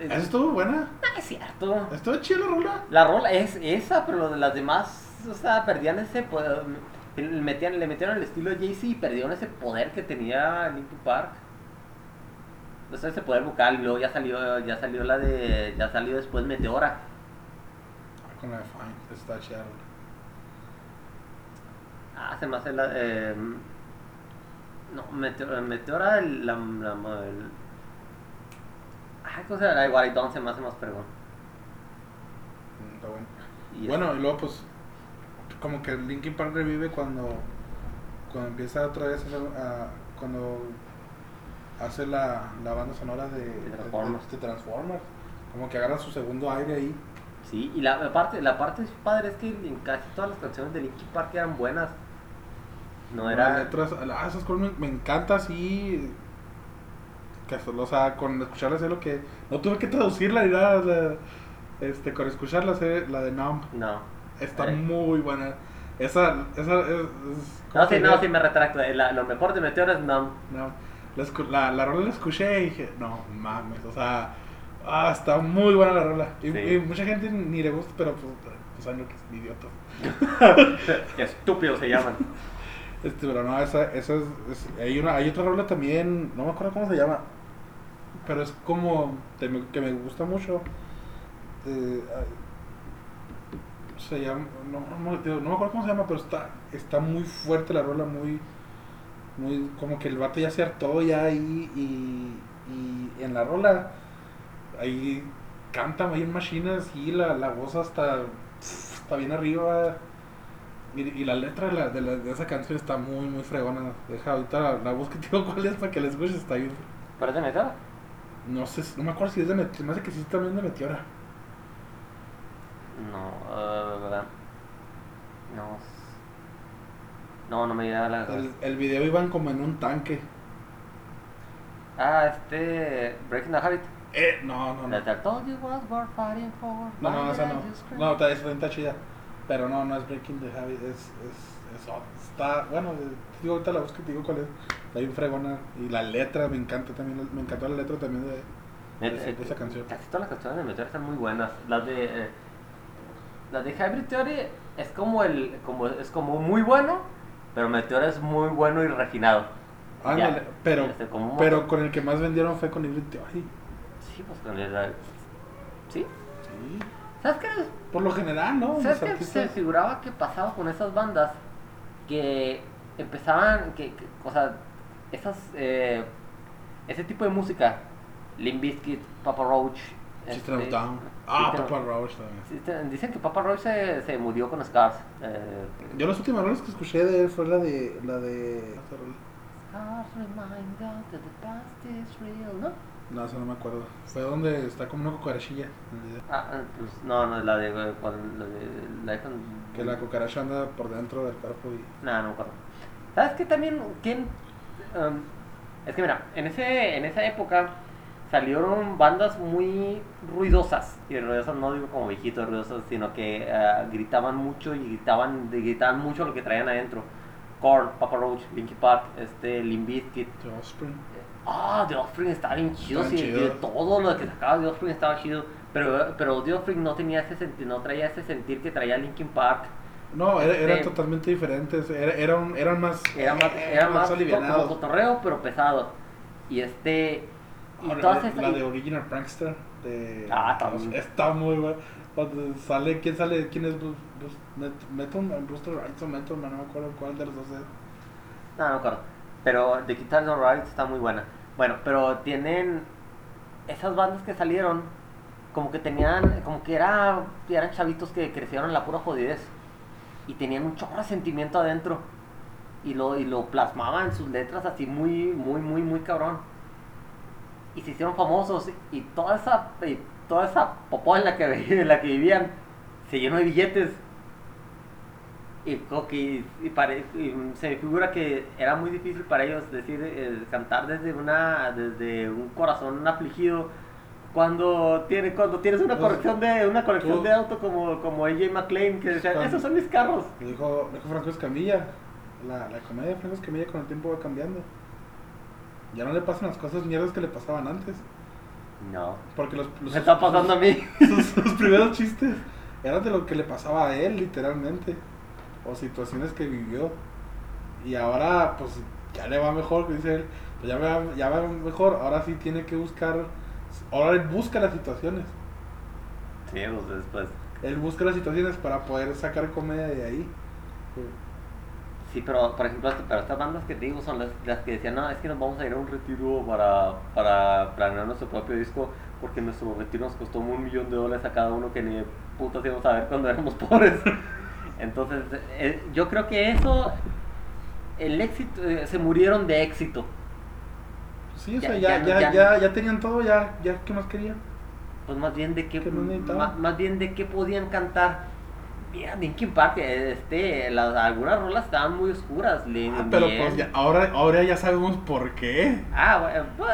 esa estuvo buena Ah, es cierto. estuvo chida la rola La rola es esa, pero las demás, o sea, perdían ese poder. Le metían, le metieron el estilo de Jay-Z y perdieron ese poder que tenía Linkin Park. O sea, ese poder vocal. Y luego ya salió, ya salió la de. Ya salió después Meteora. Ah, con la de Fine está rola. Ah, se me hace la. Eh, no, Meteora, Meteora el, la, la, el, Ay, ¿cómo se llama? La de What I Done se me hace más pregón. Mm, Está bueno. Y Bueno, y luego pues como que Linkin Park revive cuando cuando empieza otra vez a hacer, a- cuando hace la, la banda sonora de, de- Transformers. de Transformers. Como que agarra su segundo aire ahí. Sí, y la, la parte, la parte padre es que en casi todas las canciones de Linkin Park eran buenas. No Las era. letras, ah, esas cosas me, me encanta así. Que o sea, con escucharla sé lo que. No tuve que traducirla ni nada. sea, este, con escucharla sé la de Numb. No. Está Eh. muy buena. Esa, esa es. es- ¿cómo No, sí, no, sí, me retracto. Eh, La- lo mejor de Meteora es Numb. No, la, la, la rola la escuché y dije, no mames, o sea, ah, está muy buena la rola. Y, Sí. y mucha gente ni le gusta, pero pues, pues saben lo que es idiota. Qué estúpido se llaman. Este, pero no, esa, esa es, es- hay, una, hay otra rola también, no me acuerdo cómo se llama, pero es como que me gusta mucho. Eh, se llama, no, no, no me acuerdo cómo se llama, pero está, está muy fuerte la rola, muy, muy, como que el vato ya se hartó ya ahí y, y en la rola, ahí canta ahí en machinas y la, la voz hasta, está bien arriba. Y, y la letra de, la- de, la- de esa canción está muy, muy fregona. Deja ahorita la, la busco y te digo cuál es para que la escuches. Está bien. ¿Pero es de metal? No sé, no me acuerdo si es de Meteora. Me hace que sí también de Meteora. No, eh, no. s- No, no me llega la. El, el video iban como en un tanque. Ah, este. Breaking the Habit. Eh, no, no, no. No, no, esa no. No, está, esa está chida. Pero no, no es Breaking the Habit. Es, es, es. Está, bueno, eh, digo ahorita la busco te digo cuál es. Está bien fregona. Y la letra, me encanta también. Me encantó la letra también de, Eh, de esa canción. Casi todas las canciones de Meteor están muy buenas. Las de. eh, las de Hybrid Theory es como el. Como, es como muy bueno, pero Meteor es muy bueno y refinado. Ándale, pero, este, pero con el que más vendieron fue con Hybrid Theory. Sí, pues con el. ¿Sí? Sí. ¿Sabes qué? Por lo general, ¿no? ¿Sabes qué se figuraba que pasaba con esas bandas? Que empezaban, que, que- o sea, esas, eh, ese tipo de música, Limp Bizkit, Papa Roach. System of este, Down. Ah, System- Papa Roach también. System- Dicen que Papa Roach se, se murió con Scars. Eh, Yo las últimas rolas que escuché de él fue la de. La de. Scars remind us that the past is real, ¿no? No, eso no me acuerdo. Fue donde está como una cucarachilla. Ah, eh, pues no, no, la de, eh, cuando- la de and... Que la cucaracha anda por dentro del cuerpo y. No, no me acuerdo. ¿Sabes qué también? ¿Quién? Um, es que mira, en, ese, en esa época salieron bandas muy ruidosas. Y ruidosas no digo como viejitos ruidosos, sino que ah, gritaban mucho y gritaban, gritaban mucho lo que traían adentro. Korn, Papa Roach, Linkin Park, este, Limp Bizkit. The Offspring. Ah, The Offspring estaba bien chido, Estaban sí, chidos. de todo lo que sacaba The Offspring estaba chido. Pero, pero The Offspring no tenía ese sentir, no traía ese sentir que traía Linkin Park. No, era- Este- totalmente diferentes. Era, era un- eran más. Era más, era más co- como alivianados. cotorreo, pero pesado. Y este. Y Ahora, todas la, esas- la de Original Prankster. De, Ah, también. Está muy buena. Cuando sale, ¿quién sale? ¿Quién es Bruce, Bruce, Met- Metal Man? Buster Wright o Metal Man? No me acuerdo cuál de los dos es. No, no me acuerdo. Pero The Guitar Alright está muy buena. Bueno, pero tienen. Esas bandas que salieron, como que tenían. Como que era, eran chavitos que crecieron en la pura jodidez. Y tenían un chorro de sentimiento adentro. Y lo, y lo plasmaban en sus letras así muy, muy, muy, muy cabrón. Y se hicieron famosos. Y toda esa, y toda esa popó en la que, en la que vivían se llenó de billetes. Y, y pare- y se me figura que era muy difícil para ellos decir eh, cantar desde una desde un corazón afligido cuando tiene cuando tienes una Pues, corrección de una colección de auto como como AJ McLean que decía esos son mis carros dijo, dijo Franco Escamilla. La, la comedia de Franco Escamilla con el tiempo va cambiando. Ya no le pasan las cosas mierdas que le pasaban antes. no Porque los, los me está pasando a mí sus, sus primeros chistes eran de lo que le pasaba a él, literalmente. O situaciones que vivió. Y ahora, pues, ya le va mejor, que dice él. Pues ya va, ya va mejor. Ahora sí tiene que buscar. Ahora él busca las situaciones. sí pues después Él busca las situaciones para poder sacar comedia de ahí. sí pero por ejemplo este- pero estas bandas que te digo son las, las que decían no es que nos vamos a ir a un retiro para para planear nuestro propio disco porque nuestro retiro nos costó un millón de dólares a cada uno que ni putas íbamos a ver cuando éramos pobres Entonces, eh, yo creo que eso, el éxito, eh, se murieron de éxito. Sí, o Ya- sea, ya, ya- ya, ya- tenían todo, ya, ya, ¿qué más querían? Pues más bien de qué, más bien de qué podían cantar. Mira, Linkin Park, este, las, algunas rolas estaban muy oscuras. Ah, pero pues ya, ahora, ahora ya sabemos por qué. Ah, bueno, pues,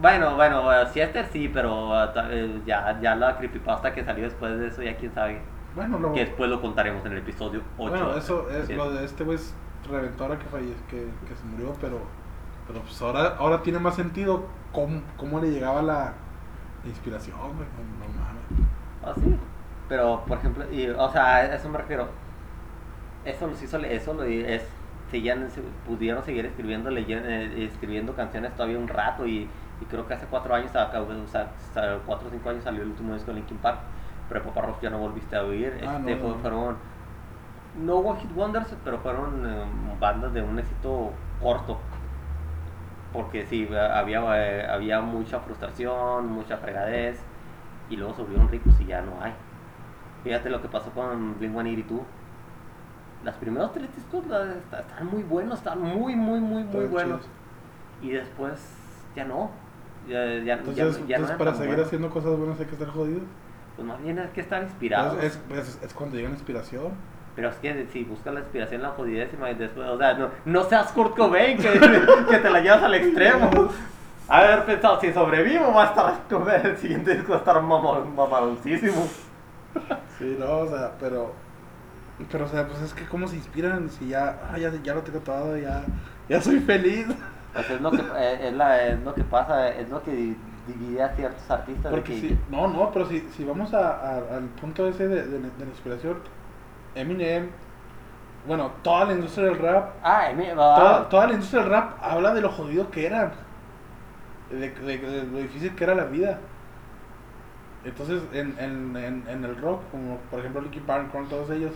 bueno, bueno, Siester sí, pero eh, ya, ya la creepypasta que salió después de eso, ya quién sabe. Bueno, lo, Que después lo contaremos en el episodio 8. bueno eso es Sí. lo de este güey es reventó ahora que falleció, que, que se murió, pero, pero pues ahora, ahora tiene más sentido cómo, cómo le llegaba la inspiración, güey. No, no mames. Ah, sí. Pero, por ejemplo, y, o sea, a eso me refiero. Eso los hizo, eso lo es, seguían, se- pudieron seguir escribiendo, leyen- eh, escribiendo canciones todavía un rato y, y creo que hace cuatro años, o sea, cuatro o cinco años salió el último disco de Linkin Park, pero Papa Rock ya no volviste a oír. Ah, este, no, no. fueron, no One Hit Wonders, pero fueron eh, bandas de un éxito corto. Porque sí, había, eh, había mucha frustración, mucha fregadez, y luego se volvieron ricos y ya no hay. Fíjate lo que pasó con Blink 182. Los primeros tres discos la- está- están muy buenos, están muy, muy, muy, muy Están buenos. chidos. Y después ya no. Ya, ya, ya, Entonces, ya no entonces eran para seguir buenos. haciendo cosas buenas hay que estar jodidos. Pues más bien es que estar inspirados. Es, es, es cuando llega la inspiración. Pero es que si buscas la inspiración la jodidez y después, o sea, no, no seas Kurt Cobain que, que te la llevas al extremo. Haber pensado, si sobrevivo va a estar con el siguiente disco va a estar mama- mamadoncísimo. Sí, no, o sea, pero. Pero, o sea, pues es que cómo se inspiran si ya, ah, ya, ya lo tengo todo, ya, ya soy feliz. Pues es lo que eh, es, la, es lo que pasa, es lo que divide a ciertos artistas. de Porque que- si, no, no, pero si, si vamos a, a- al punto ese de, de, de la inspiración, Eminem, bueno, toda la industria del rap, Ah, Emi- va- toda, toda la industria del rap habla de lo jodido que eran, de, de- de lo difícil que era la vida. Entonces, en, en, en, en el rock, como por ejemplo Linkin Park, Korn, todos ellos,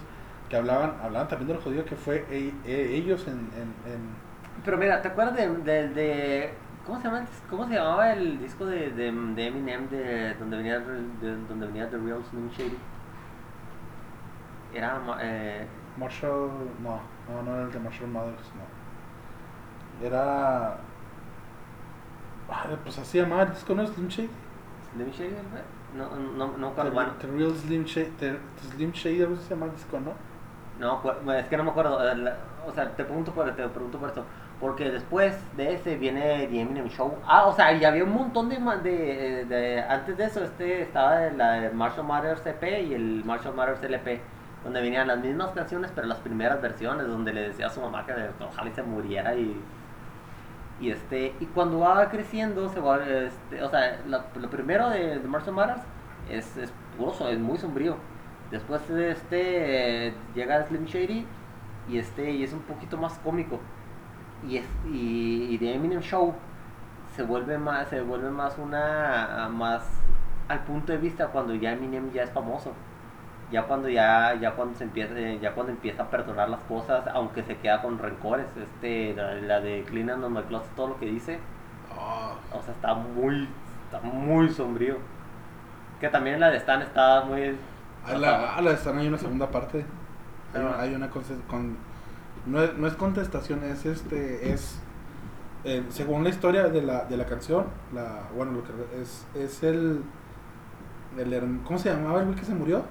que hablaban, hablaban también de lo jodido que fue e- e- ellos en, en, en- Pero mira, ¿te acuerdas de, de, de- ¿cómo se llama el dis- cómo se llamaba el disco de, de, de Eminem de donde venía de, donde venía The Real Slim Shady? Era eh, Marshall, no, no, no era el de Marshall Mathers, no. Era... ah, pues así llamaba el disco, ¿no? Slim Shady. Slim Shady, ¿no? No, no, The, acuerdo, bueno, The Real Slim Shady, The, Slim Shady, algo así se llama el disco, ¿no? no, bueno, es que no me acuerdo, eh, o sea, te pregunto por, te pregunto por esto, porque después de ese viene The Eminem Show, ah, o sea, y había un montón de, antes de eso, este, estaba la Marshall Mathers EP y el Marshall Mathers LP, donde venían las mismas canciones, pero las primeras versiones, donde le decía a su mamá que ojalá y se muriera y... Y este, y cuando va creciendo, se va, este, o sea, lo primero de, de Marshall Mathers es, es puro, es muy sombrío. Después de este llega Slim Shady y este y es un poquito más cómico. Y es y, y The Eminem Show se vuelve más se vuelve más una más al punto de vista cuando ya Eminem ya es famoso. Ya cuando ya ya cuando se empieza ya cuando empieza a perdonar las cosas, aunque se queda con rencores, este la, la de Clean and My Closet, todo lo que dice, Ah, o sea, está muy está muy sombrío. Que también la de Stan está muy a la, a la de Stan hay una segunda parte. Hay, Ah. hay una conce- con, no, es, no es contestación, es este, es eh, según la historia de la, de la canción, la, bueno, lo que es, es el, el ¿cómo se llamaba el güey que se murió?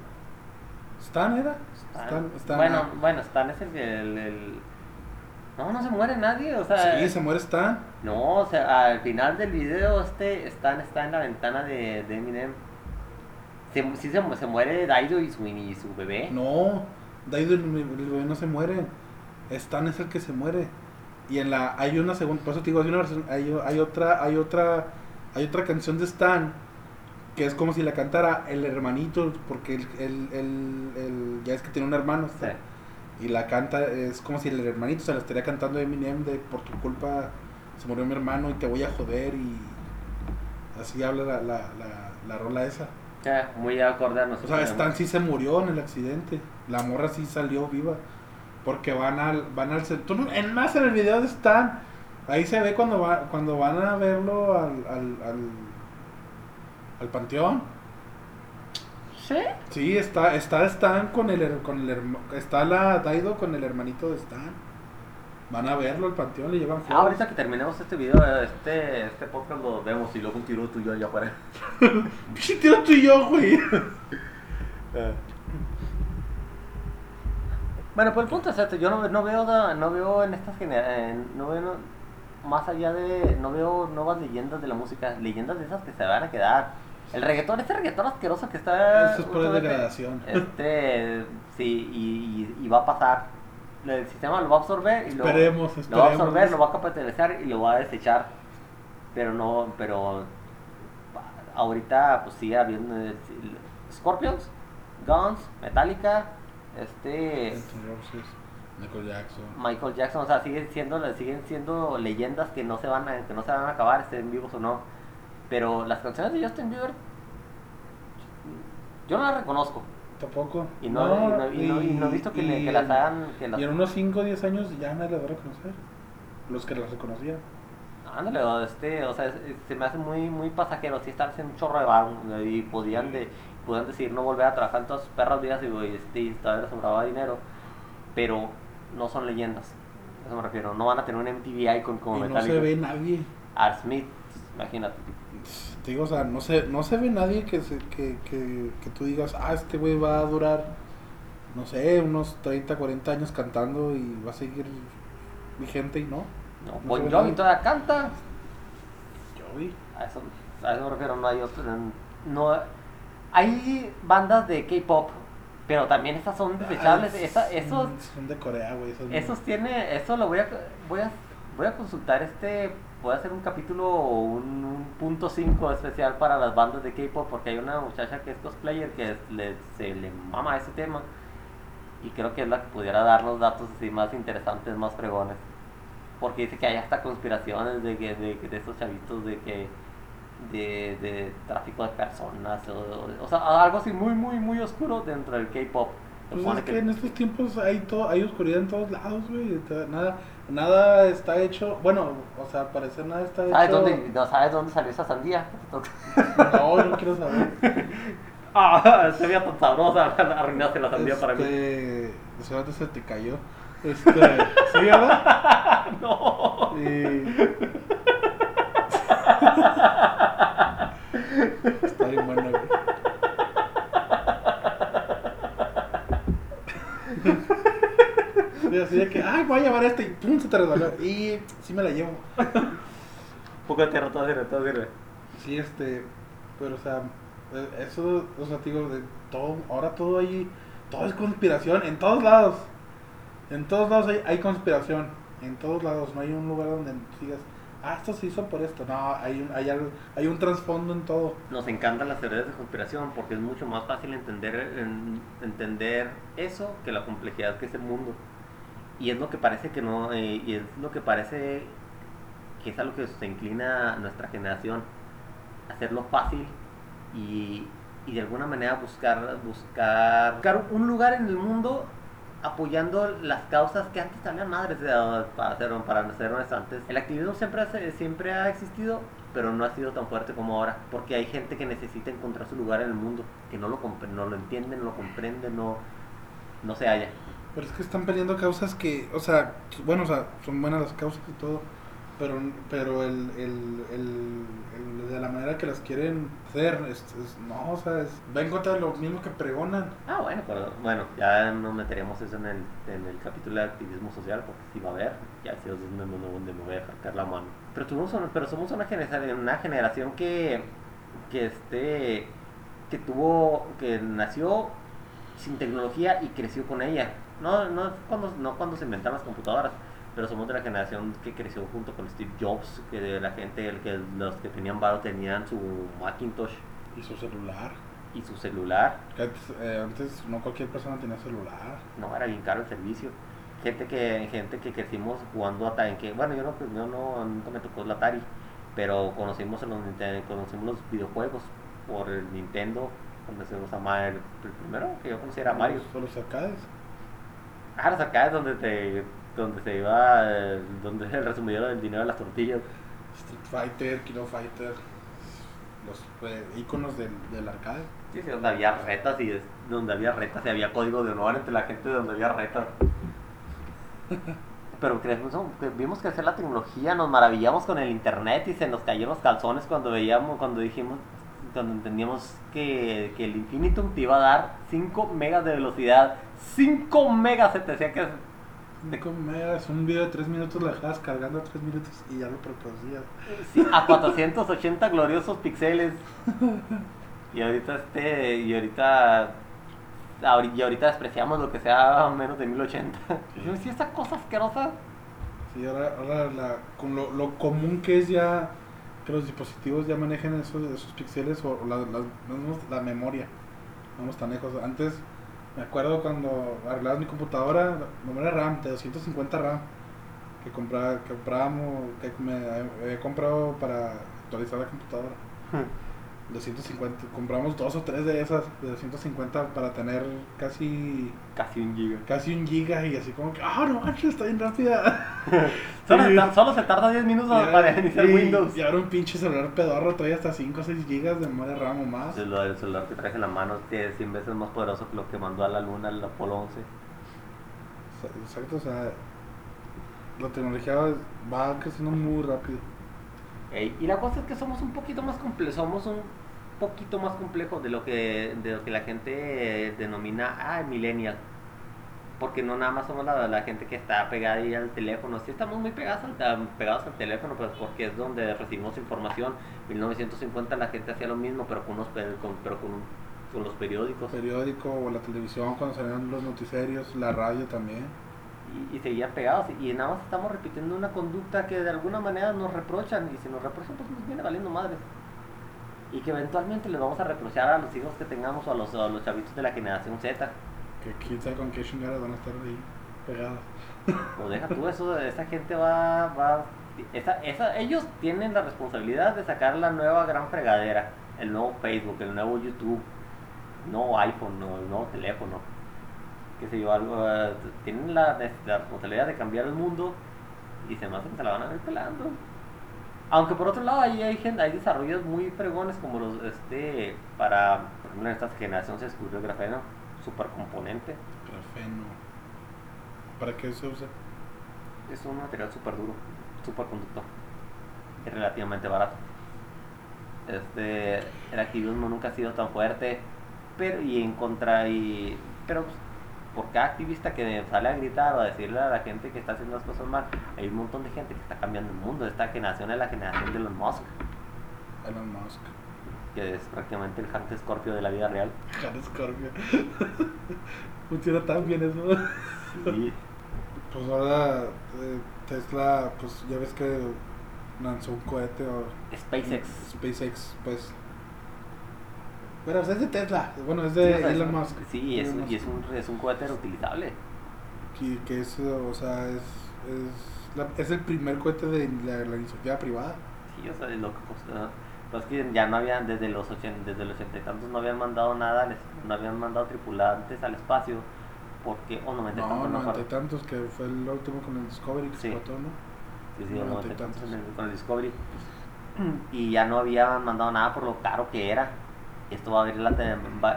Stan era, Stan, Stan, bueno, ah. bueno, Stan es el, el, el- No, no se muere nadie, o sea... sí, se muere Stan. No, o sea, al final del video este Stan está en la ventana de, de Eminem. Se, sí se, mu- se muere Daido y su, y su bebé. No, Daido el, el bebé no se muere. Stan es el que se muere. Y en la hay una segunda, por eso te digo, hay una versión, hay, hay otra, hay otra, hay otra canción de Stan que es como si la cantara el hermanito, porque el, el, el, el- ya es que tiene un hermano, Sí. y la canta, es como si el hermanito se la estaría cantando Eminem de por tu culpa se murió mi hermano y te voy a joder y así habla la, la, la, la rola esa. Ya, muy acorde a O sea, Stan sí se murió en el accidente. La morra sí salió viva. Porque van al, van al centro. En más en el video de Stan. Ahí se ve cuando va, cuando van a verlo al, al, al, al panteón. ¿Sí? Sí, está, está Stan con el, con el herma- está la Daido con el hermanito de Stan. Van a verlo al panteón, le llevan Ah, flores. ahorita que terminemos este video, este, este podcast lo vemos y luego un tiro tuyo allá afuera. Sí, tío, tú y yo, güey. Bueno, pues el punto es este, yo no, no veo no veo en estas generaciones, no veo no- más allá de, no veo nuevas leyendas de la música, leyendas de esas que se van a quedar. El reggaetón, este reggaetón asqueroso que está... Eso es por degradación. Este, sí, y, y, y va a pasar. El sistema lo va a absorber y lo, Esperemos, lo va a esperemos. absorber, lo va a capitalizar y lo va a desechar. Pero no, pero ahorita pues sigue habiendo eh, Scorpions, Guns, Metallica, este Anthony Roses, Michael Jackson. Michael Jackson, o sea, siguen siendo siguen siendo leyendas que no se van a que no se van a acabar, estén vivos o no. Pero las canciones de Justin Bieber yo no las reconozco Tampoco. y no, y no, y no- y no he visto que, le- y- que las hagan que las Y en unos 5 o 10 años ya nadie las va a reconocer. Los que las reconocían. Ándale, o este, o sea, se me hace muy, muy pasajero, si están haciendo un chorro de bar y podían, de, podían decidir no volver a trabajar en todas sus perras vidas y, y, este, y todavía les sobraba dinero. pero no son leyendas. A eso me refiero. No van a tener un MTV Icon como y no se ve nadie. Art Smith, imagínate. Te digo, o sea, no se, no se ve nadie que, se, que, que, que tú digas, ah, este güey va a durar, no sé, unos 30, 40 años cantando y va a seguir vigente y no. No, No Bon ve Jovi todavía canta. Yo vi. A eso, a eso me refiero, no hay otro. No, hay bandas de K-pop, pero también estas son desechables. Ah, Esa- esos, Son de Corea, güey. esos esos tiene, eso lo voy a, voy a, voy a consultar este, voy a hacer un capítulo, un, un punto 5 especial para las bandas de K-pop, porque hay una muchacha que es cosplayer que es- le, se le mama ese tema. Y creo que es la que pudiera darnos datos así más interesantes, más fregones. Porque dice que hay hasta conspiraciones de que de, de estos chavitos de que de, de tráfico de personas o, o- o sea algo así muy muy muy oscuro dentro del K-pop. Pues es que en estos tiempos hay todo, hay oscuridad en todos lados, güey. Nada, nada está hecho. Bueno, o sea, al parecer nada está ¿Sabes hecho. dónde, no, ¿Sabes dónde salió esa sandía? No, no quiero saber. ah, se veía tan sabrosa, arruinaste la sandía para mí. Este, Seguramente se te cayó. Este, ¿sí, verdad? No. Y... Está bien bueno, güey. Y así de que, ay, voy a llevar este y pum, se te resbaló. Y sí me la llevo. Un poco de tierra, todo sirve, todo sirve. Sí, este, pero o sea, eh, eso, o sea, te digo, de todo, ahora todo ahí, todo es conspiración, en todos lados. En todos lados hay, hay conspiración, en todos lados, no hay un lugar donde digas, ah, esto se hizo por esto. No, hay un, hay algo, hay un trasfondo en todo. Nos encantan las teorías de conspiración porque es mucho más fácil entender, en- entender eso que la complejidad que es el mundo. Y es lo que parece que no, eh, y es lo que parece que es a lo que se inclina nuestra generación, hacerlo fácil y, y de alguna manera buscar, buscar, buscar un lugar en el mundo apoyando las causas que antes también madres eh, para ser para ser antes el activismo siempre siempre ha existido pero no ha sido tan fuerte como ahora porque hay gente que necesita encontrar su lugar en el mundo que no lo no lo entienden no lo comprenden no no se halla. Pero es que están peleando causas que, o sea, bueno, o sea, son buenas las causas y todo, pero, pero el, el, el, el- de la manera que las quieren hacer, es, es- no, o sea, es, va en contra de lo mismo que pregonan. ah bueno pero bueno ya no meteremos eso en el, en el capítulo de activismo social porque sí va a haber ya sí es donde, donde, donde me voy a dejar la mano pero tuvimos pero somos una generación una generación que que este que tuvo que nació sin tecnología y creció con ella no no cuando no cuando se inventaron las computadoras pero somos de la generación que creció junto con Steve Jobs que de la gente el que los que tenían varo tenían su Macintosh Y su celular. y su celular antes, eh, antes no cualquier persona tenía celular. no era bien caro el servicio gente que gente que crecimos jugando Atari que bueno yo no yo no nunca me tocó el Atari pero conocimos los conocimos los videojuegos por el Nintendo cuando se nos amaba el, primero que yo conocí era Mario Solo los arcades. ah los acá es donde te donde se iba eh, donde el resumidero del dinero de las tortillas Street Fighter, Kino Fighter. Los eh, iconos del, del arcade. sí, sí, donde había retas y donde había retas y había código de honor entre la gente donde había retas pero creemos, ¿no? que vimos crecer la tecnología, nos maravillamos con el internet y se nos cayeron los calzones cuando veíamos, cuando dijimos, cuando entendíamos que, que el Infinitum te iba a dar 5 megas de velocidad. 5 megas se te decía que 5 megas, un video de 3 minutos lo dejabas cargando 3 minutos y ya lo reproducías. sí, a 480 gloriosos píxeles. Y ahorita este, y ahorita ahori- y ahorita despreciamos lo que sea menos de 1080. Y si esa cosa asquerosa Sí, ahora, ahora la, con lo, lo común que es ya que los dispositivos ya manejen esos, esos píxeles o la, la, vamos- la memoria. Vamos tan lejos. Antes, me acuerdo cuando arreglabas mi computadora, memoria RAM de 250 RAM, que, compraba, que comprábamos, que me había comprado para actualizar la computadora. 250, compramos dos o tres de esas de 250 para tener casi casi un giga. casi un giga y así como que, ah, no manches, está bien rápida. Solo, Sí. se solo se tarda 10 minutos para iniciar y- Windows. Y ahora un pinche celular pedorro trae hasta 5 o 6 gigas de memoria RAM o más. El celular, el celular que traes en la mano es 100 veces más poderoso que lo que mandó a la luna el Apolo 11. Exacto, o sea, la tecnología va creciendo muy rápido. Y la cosa es que somos un poquito más complejos, somos un poquito más complejos de lo que de lo que la gente denomina ah, millennial. Porque no nada más somos la, la gente que está pegada ahí al teléfono, sí estamos muy pegados al, pegados al teléfono, pues porque es donde recibimos información. 1950 la gente hacía lo mismo, pero con, unos, con, pero con, con los periódicos. Periódico o la televisión cuando salían los noticiarios, la radio también. Y, y seguían pegados. Y nada más estamos repitiendo una conducta que de alguna manera nos reprochan. Y si nos reprochan pues nos viene valiendo madres y que eventualmente les vamos a reprochar a los hijos que tengamos o a los, a los chavitos de la generación Z. Que quién sabe con qué chingadas van a estar ahí pegadas. o deja tú eso esa gente va, va esa, esa, ellos tienen la responsabilidad de sacar la nueva gran fregadera el nuevo Facebook el nuevo YouTube no iPhone no, el nuevo teléfono qué sé yo, algo, eh, tienen la, la responsabilidad de cambiar el mundo y se me hace que se la van a ver pelando. Aunque por otro lado ahí hay, gente, hay desarrollos muy fregones como los, este, para, por ejemplo en esta generación se descubrió el grafeno, supercomponente, Grafeno. ¿Para qué se usa? es un material súper duro, superconductor, es relativamente barato. Este, el activismo nunca ha sido tan fuerte, pero y en contra y pero pues, por cada activista que sale a gritar o a decirle a la gente que está haciendo las cosas mal, hay un montón de gente que está cambiando el mundo. Esta generación es la generación de Elon Musk, Elon Musk. que es prácticamente el Hank Scorpio de la vida real. Jan Scorpio. Funciona tan bien eso. Sí, Pues ahora eh, Tesla, pues ya ves que lanzó un cohete o SpaceX. SpaceX, pues. Bueno, o sea, es de Tesla. Bueno, es Sí, de o sea, es Elon Musk. Sí, es, Elon un- y es Musk. un, es un cohete reutilizable. Que, que es, o sea, es, es, la- es el primer cohete de la, la iniciativa privada. Sí, o sea, es lo que costó. Pues que ya no habían, desde los ochen- desde los ochenta y tantos, no habían mandado nada, no habían mandado tripulantes al espacio, porque, o noventa y No, tantos, no noventa y tantos, que fue el último con el Discovery que Sí. explotó, ¿no? Sí, sí, noventa y tantos con el Discovery. Y ya no habían mandado nada por lo caro que era. Esto va a abrir, la,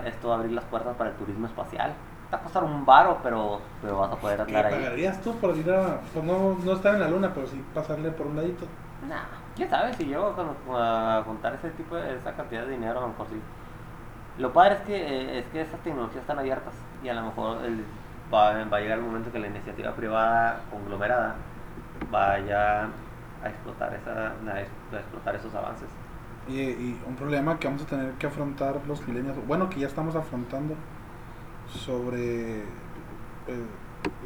esto va a abrir las puertas para el turismo espacial. Te va a costar un varo, pero, pero vas a poder ¿Qué andar ahí. pagarías tú por ir a, pues no, no estar en la luna, pero sí pasarle por un ladito? Nah, quién sabe si yo a contar ese tipo de esa cantidad de dinero a lo mejor sí. Lo padre es que eh, es que esas tecnologías están abiertas y a lo mejor el- va, va a llegar el momento que la iniciativa privada conglomerada vaya a explotar esa a explotar esos avances. Y, y un problema que vamos a tener que afrontar los milenios, bueno, que ya estamos afrontando sobre eh,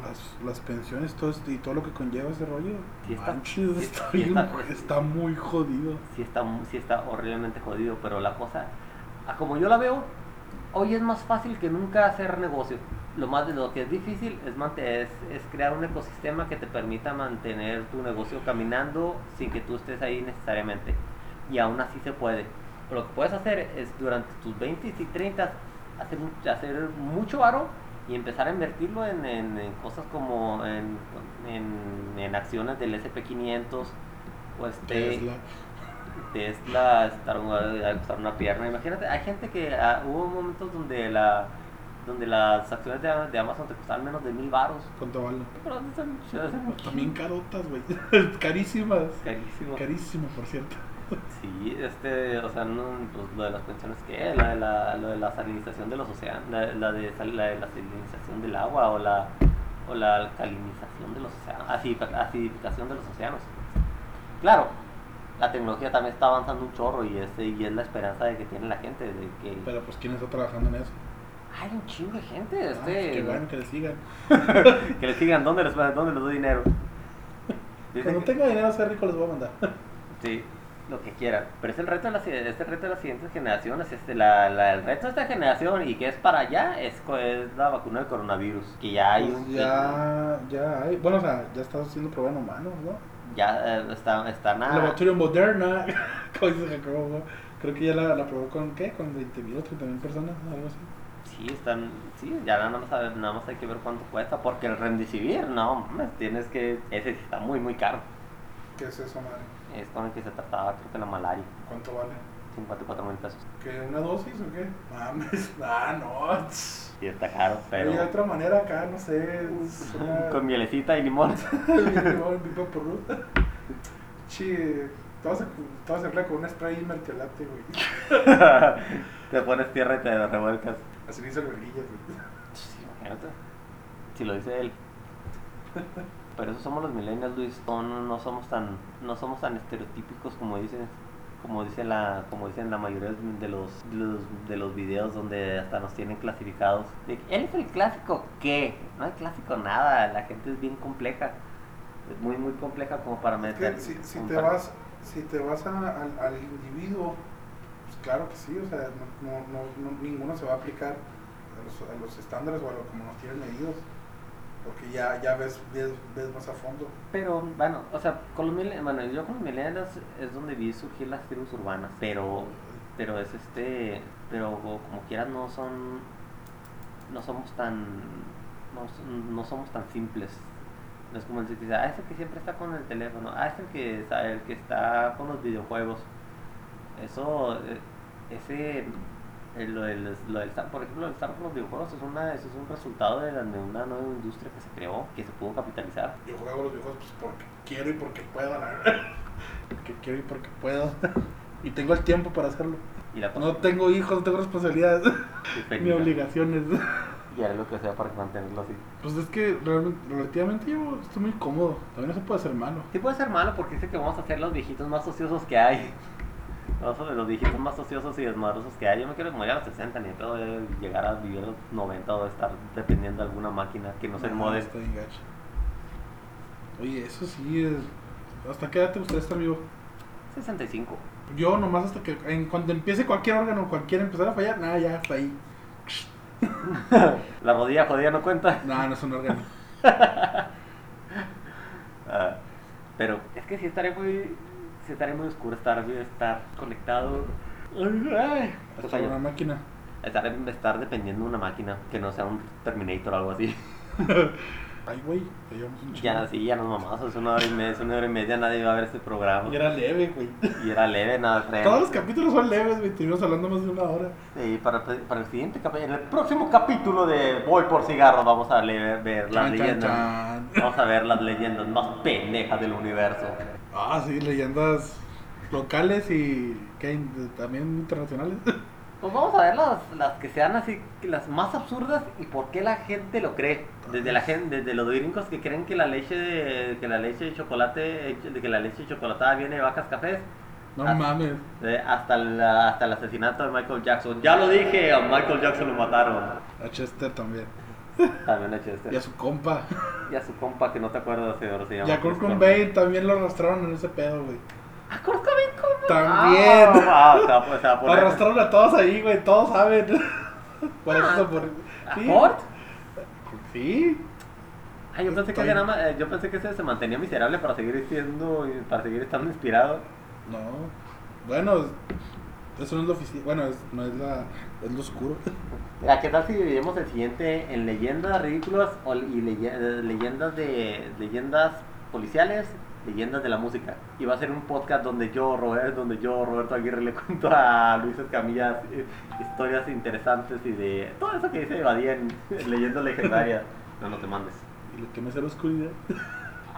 las, las pensiones todo esto y todo lo que conlleva ese rollo. Sí está- Manches, sí- está, sí bien- está- está muy jodido. Sí está sí está horriblemente jodido, pero la cosa a como yo la veo, hoy es más fácil que nunca hacer negocio. Lo más de lo que es difícil es, es, es crear un ecosistema que te permita mantener tu negocio caminando sin que tú estés ahí necesariamente. Y aún así se puede. Pero lo que puedes hacer es durante tus 20 y 30 hacer, hacer mucho varo y empezar a invertirlo en, en- en cosas como en, en, acciones del SP500 o este, Tesla. Tesla, estar una, pierna. Imagínate, hay gente que ah, hubo momentos donde la donde las acciones de, de Amazon te costaban menos de mil baros. ¿Cuánto vale? Pero son, son También carotas, güey. Carísimas. carísimos. Carísimas, por cierto. Sí, este, o sea, no, pues lo de las pensiones que la de la, lo de la salinización de los océanos, la, la de la de la salinización del agua o la o la alcalinización de los océanos, acidific- acidificación de los océanos. Claro, la tecnología también está avanzando un chorro y este y es la esperanza de que tiene la gente de que Pero pues, ¿quién está trabajando en eso? hay un chingo de gente, Ah, este, qué bueno que le sigan. que les digan dónde les dónde les doy dinero. Dicen Cuando que- tenga dinero a ser rico les voy a mandar. Sí, lo que quieran. Pero es el reto de las, es el reto de las siguientes generaciones. Este, la, la- el reto de esta generación y que es para allá es, es la vacuna del coronavirus. Que ya hay Pues un. ya, ya hay. Bueno, o sea, ya está siendo probado en humanos, ¿no? Ya eh, está, están a- Laboratorio Moderna, ¿no? creo que ya la, la probó con, ¿qué? Con 20.000 o 30.000 personas, algo así. Sí, están. Sí, ya nada más, nada más hay que ver cuánto cuesta. Porque el Remdesivir, no, mames, tienes que. Ese está muy, muy caro. ¿Qué es eso, madre? Es con el que se trataba, creo que la malaria. ¿Cuánto vale? 54 mil pesos. ¿Que una dosis o qué? Mames, ah, no. Y está caro, pero Hay otra manera acá, no sé. una- con mielecita y limón. Limón, pipa por ruta. Chi, te vas a, con un spray mertiolate, güey. te pones tierra y te revuelcas. Así dice verguillas, güey. Sí, imagínate. Si lo dice él. Pero eso somos los millennials, Luis. No, no, somos tan, no somos tan estereotípicos como dicen, como dice la, como dicen la mayoría de los, de los, de los videos donde hasta nos tienen clasificados. De él es el clásico, ¿qué? No hay clásico nada. La gente es bien compleja. Es muy, muy compleja como para Es meter. que si, si te par- vas, si te vas a- al, al individuo, pues claro que sí, o sea, no, no, no- no- ninguno se va a aplicar a los, a los estándares o a lo como nos tienen medidos, porque ya, ya ves, ves, ves más a fondo. Pero, bueno, o sea, con los bueno, yo con los millennials es donde vi surgir las tribus urbanas, pero, pero es este, pero como quieras no son, no somos tan, no, no somos tan simples. No es como el que ah, es que siempre está con el teléfono, ah, es el que el que está con los videojuegos. Eso, eh, ese, eh, lo del, lo del por ejemplo, el estar con los videojuegos es, una, eso es un resultado de, la- de una nueva industria que se creó, que se pudo capitalizar. Yo juego los videojuegos pues porque quiero y porque puedo, la verdad. Porque quiero y porque puedo. Y tengo el tiempo para hacerlo. Y la No tengo hijos, no tengo responsabilidades, ni obligaciones. Y haré lo que sea para mantenerlo así. Pues es que realmente, relativamente yo estoy muy cómodo. También eso puede ser malo. Sí puede ser malo porque dice que vamos a ser los viejitos más ociosos que hay. A ser los viejitos más ociosos y desmadrosos que hay. Yo me quiero morir a los 60, ni de pedo de llegar a vivir a los 90 o estar dependiendo de alguna máquina que no se No, bien gacho. Oye, eso sí es. ¿Hasta qué edad te gustaría estar vivo? 65. Yo nomás hasta que en cuando empiece cualquier órgano, cualquiera empezar a fallar, nada, ya hasta ahí. La rodilla jodida no cuenta. Nada, no es un órgano. Ah, pero es que sí estaría muy. Sí estaría muy oscuro estar, estar conectado. Hasta una máquina. Estar, estar dependiendo de una máquina que no sea un Terminator o algo así. Ay, güey, te llevamos un. Ya, sí, ya nos mamamos, es una hora y media, una hora y media, nadie va a ver este programa. Y era leve, güey. Y era leve, nada, creo. Todos los capítulos son leves, güey. Estuvimos hablando más de una hora. Y para, para el siguiente capítulo, en el próximo capítulo de Voy por cigarro, vamos a leer, ver las Chan, chan, leyendas. chan. Vamos a ver las leyendas más pendejas del universo. Ah, sí, leyendas locales y ¿qué? también internacionales. Pues vamos a ver las, las que sean así, las más absurdas y por qué la gente lo cree. Desde la gente, desde los gringos que creen que la leche de, que la leche de chocolate, de que la leche chocolatada viene de vacas cafés, No mames. eh, hasta, el, hasta el asesinato de Michael Jackson. Ya lo dije, a Michael Jackson lo mataron. A Chester también. También a Chester. Y a su compa. Y a su compa que no te acuerdas de ahora se llama. Y a Kurt Cobain también lo arrastraron en ese pedo, güey. ¿A Kurt Cobain cómo? También. Ah, sea, pues, poner- Arrastraron a todos ahí, güey. Todos saben. Por eso Ah, por... ¿A Sí. Kurt? Sí. Ay, yo pensé que Estoy- ese, nada más- eh, yo pensé que ese se mantenía miserable para seguir siendo, para seguir estando inspirado. No. Bueno, eso no es lo oficial. Bueno, es- no es la. Es lo oscuro. ¿A qué tal si dividimos el siguiente en leyendas ridículas o- y leye- eh, leyendas de leyendas policiales, leyendas de la música? Y va a ser un podcast donde yo, Robert, donde yo, Roberto Aguirre, le cuento a Luis Escamilla eh, historias interesantes y de todo eso que dice Badía en, en leyendas legendarias. No, no te mandes. Y lo que me hace la oscuridad.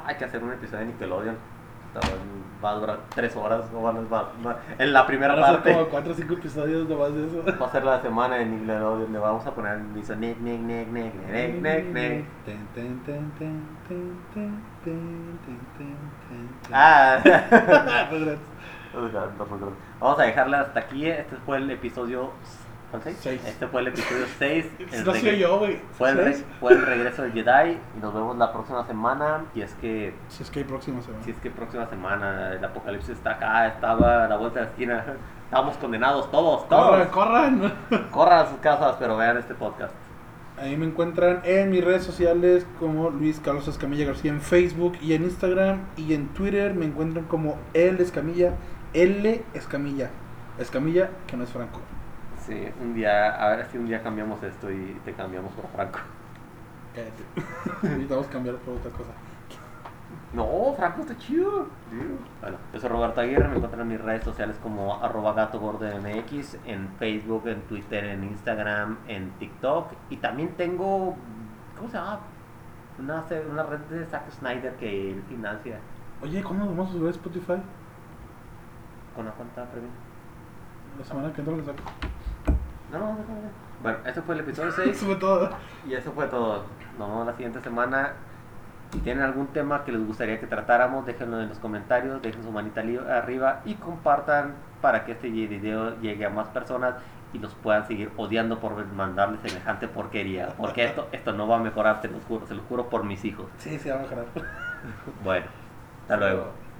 Hay que hacer un episodio de Nickelodeon va a durar tres horas. No van a, en la primera van a parte. como cuatro o cinco episodios nomás de eso. Va a ser la semana en inglés donde vamos a poner el miso. Nec, nec, nec, nec, nec, nec. Ah. Vamos a dejarla hasta aquí. Este fue el episodio ¿cuál seis? Seis. Este fue el episodio 6. No soy yo, güey. Fue el, fue el regreso del Jedi. Y nos vemos la próxima semana. Y es que Si es que hay próxima semana. Si es que próxima semana el apocalipsis está acá, estaba a la vuelta de la esquina. Estamos condenados todos, Corran, todos. corran. Corran a sus casas, pero vean este podcast. Ahí me encuentran en mis redes sociales como Luis Carlos Escamilla García en Facebook y en Instagram y en Twitter me encuentran como El Escamilla, L Escamilla. Escamilla que no es Franco. Sí, un día, a ver si un día cambiamos esto y te cambiamos por Franco. Cállate. Necesitamos cambiar por otra cosa. No, Franco está chido. Bueno, yo soy Roberto Aguirre, me encuentran en mis redes sociales como arroba gato gordo MX, en Facebook, en Twitter, en Instagram, en TikTok. Y también tengo, ¿cómo se llama? Una, una red de Zack Snyder que él financia Oye, ¿cuándo nos vamos a subir a Spotify? con la cuenta premium. La semana que entra lo saco. No, no, no, no. Bueno, este fue el episodio Eso 6 fue todo. y eso fue todo. Nos vemos la siguiente semana. Si tienen algún tema que les gustaría que tratáramos, déjenlo en los comentarios, dejen su manita arriba y compartan para que este video llegue a más personas y los puedan seguir odiando por mandarles semejante porquería. Porque esto, esto no va a mejorar, se los juro, se los juro por mis hijos. Sí, sí, va a mejorar. Bueno, hasta luego.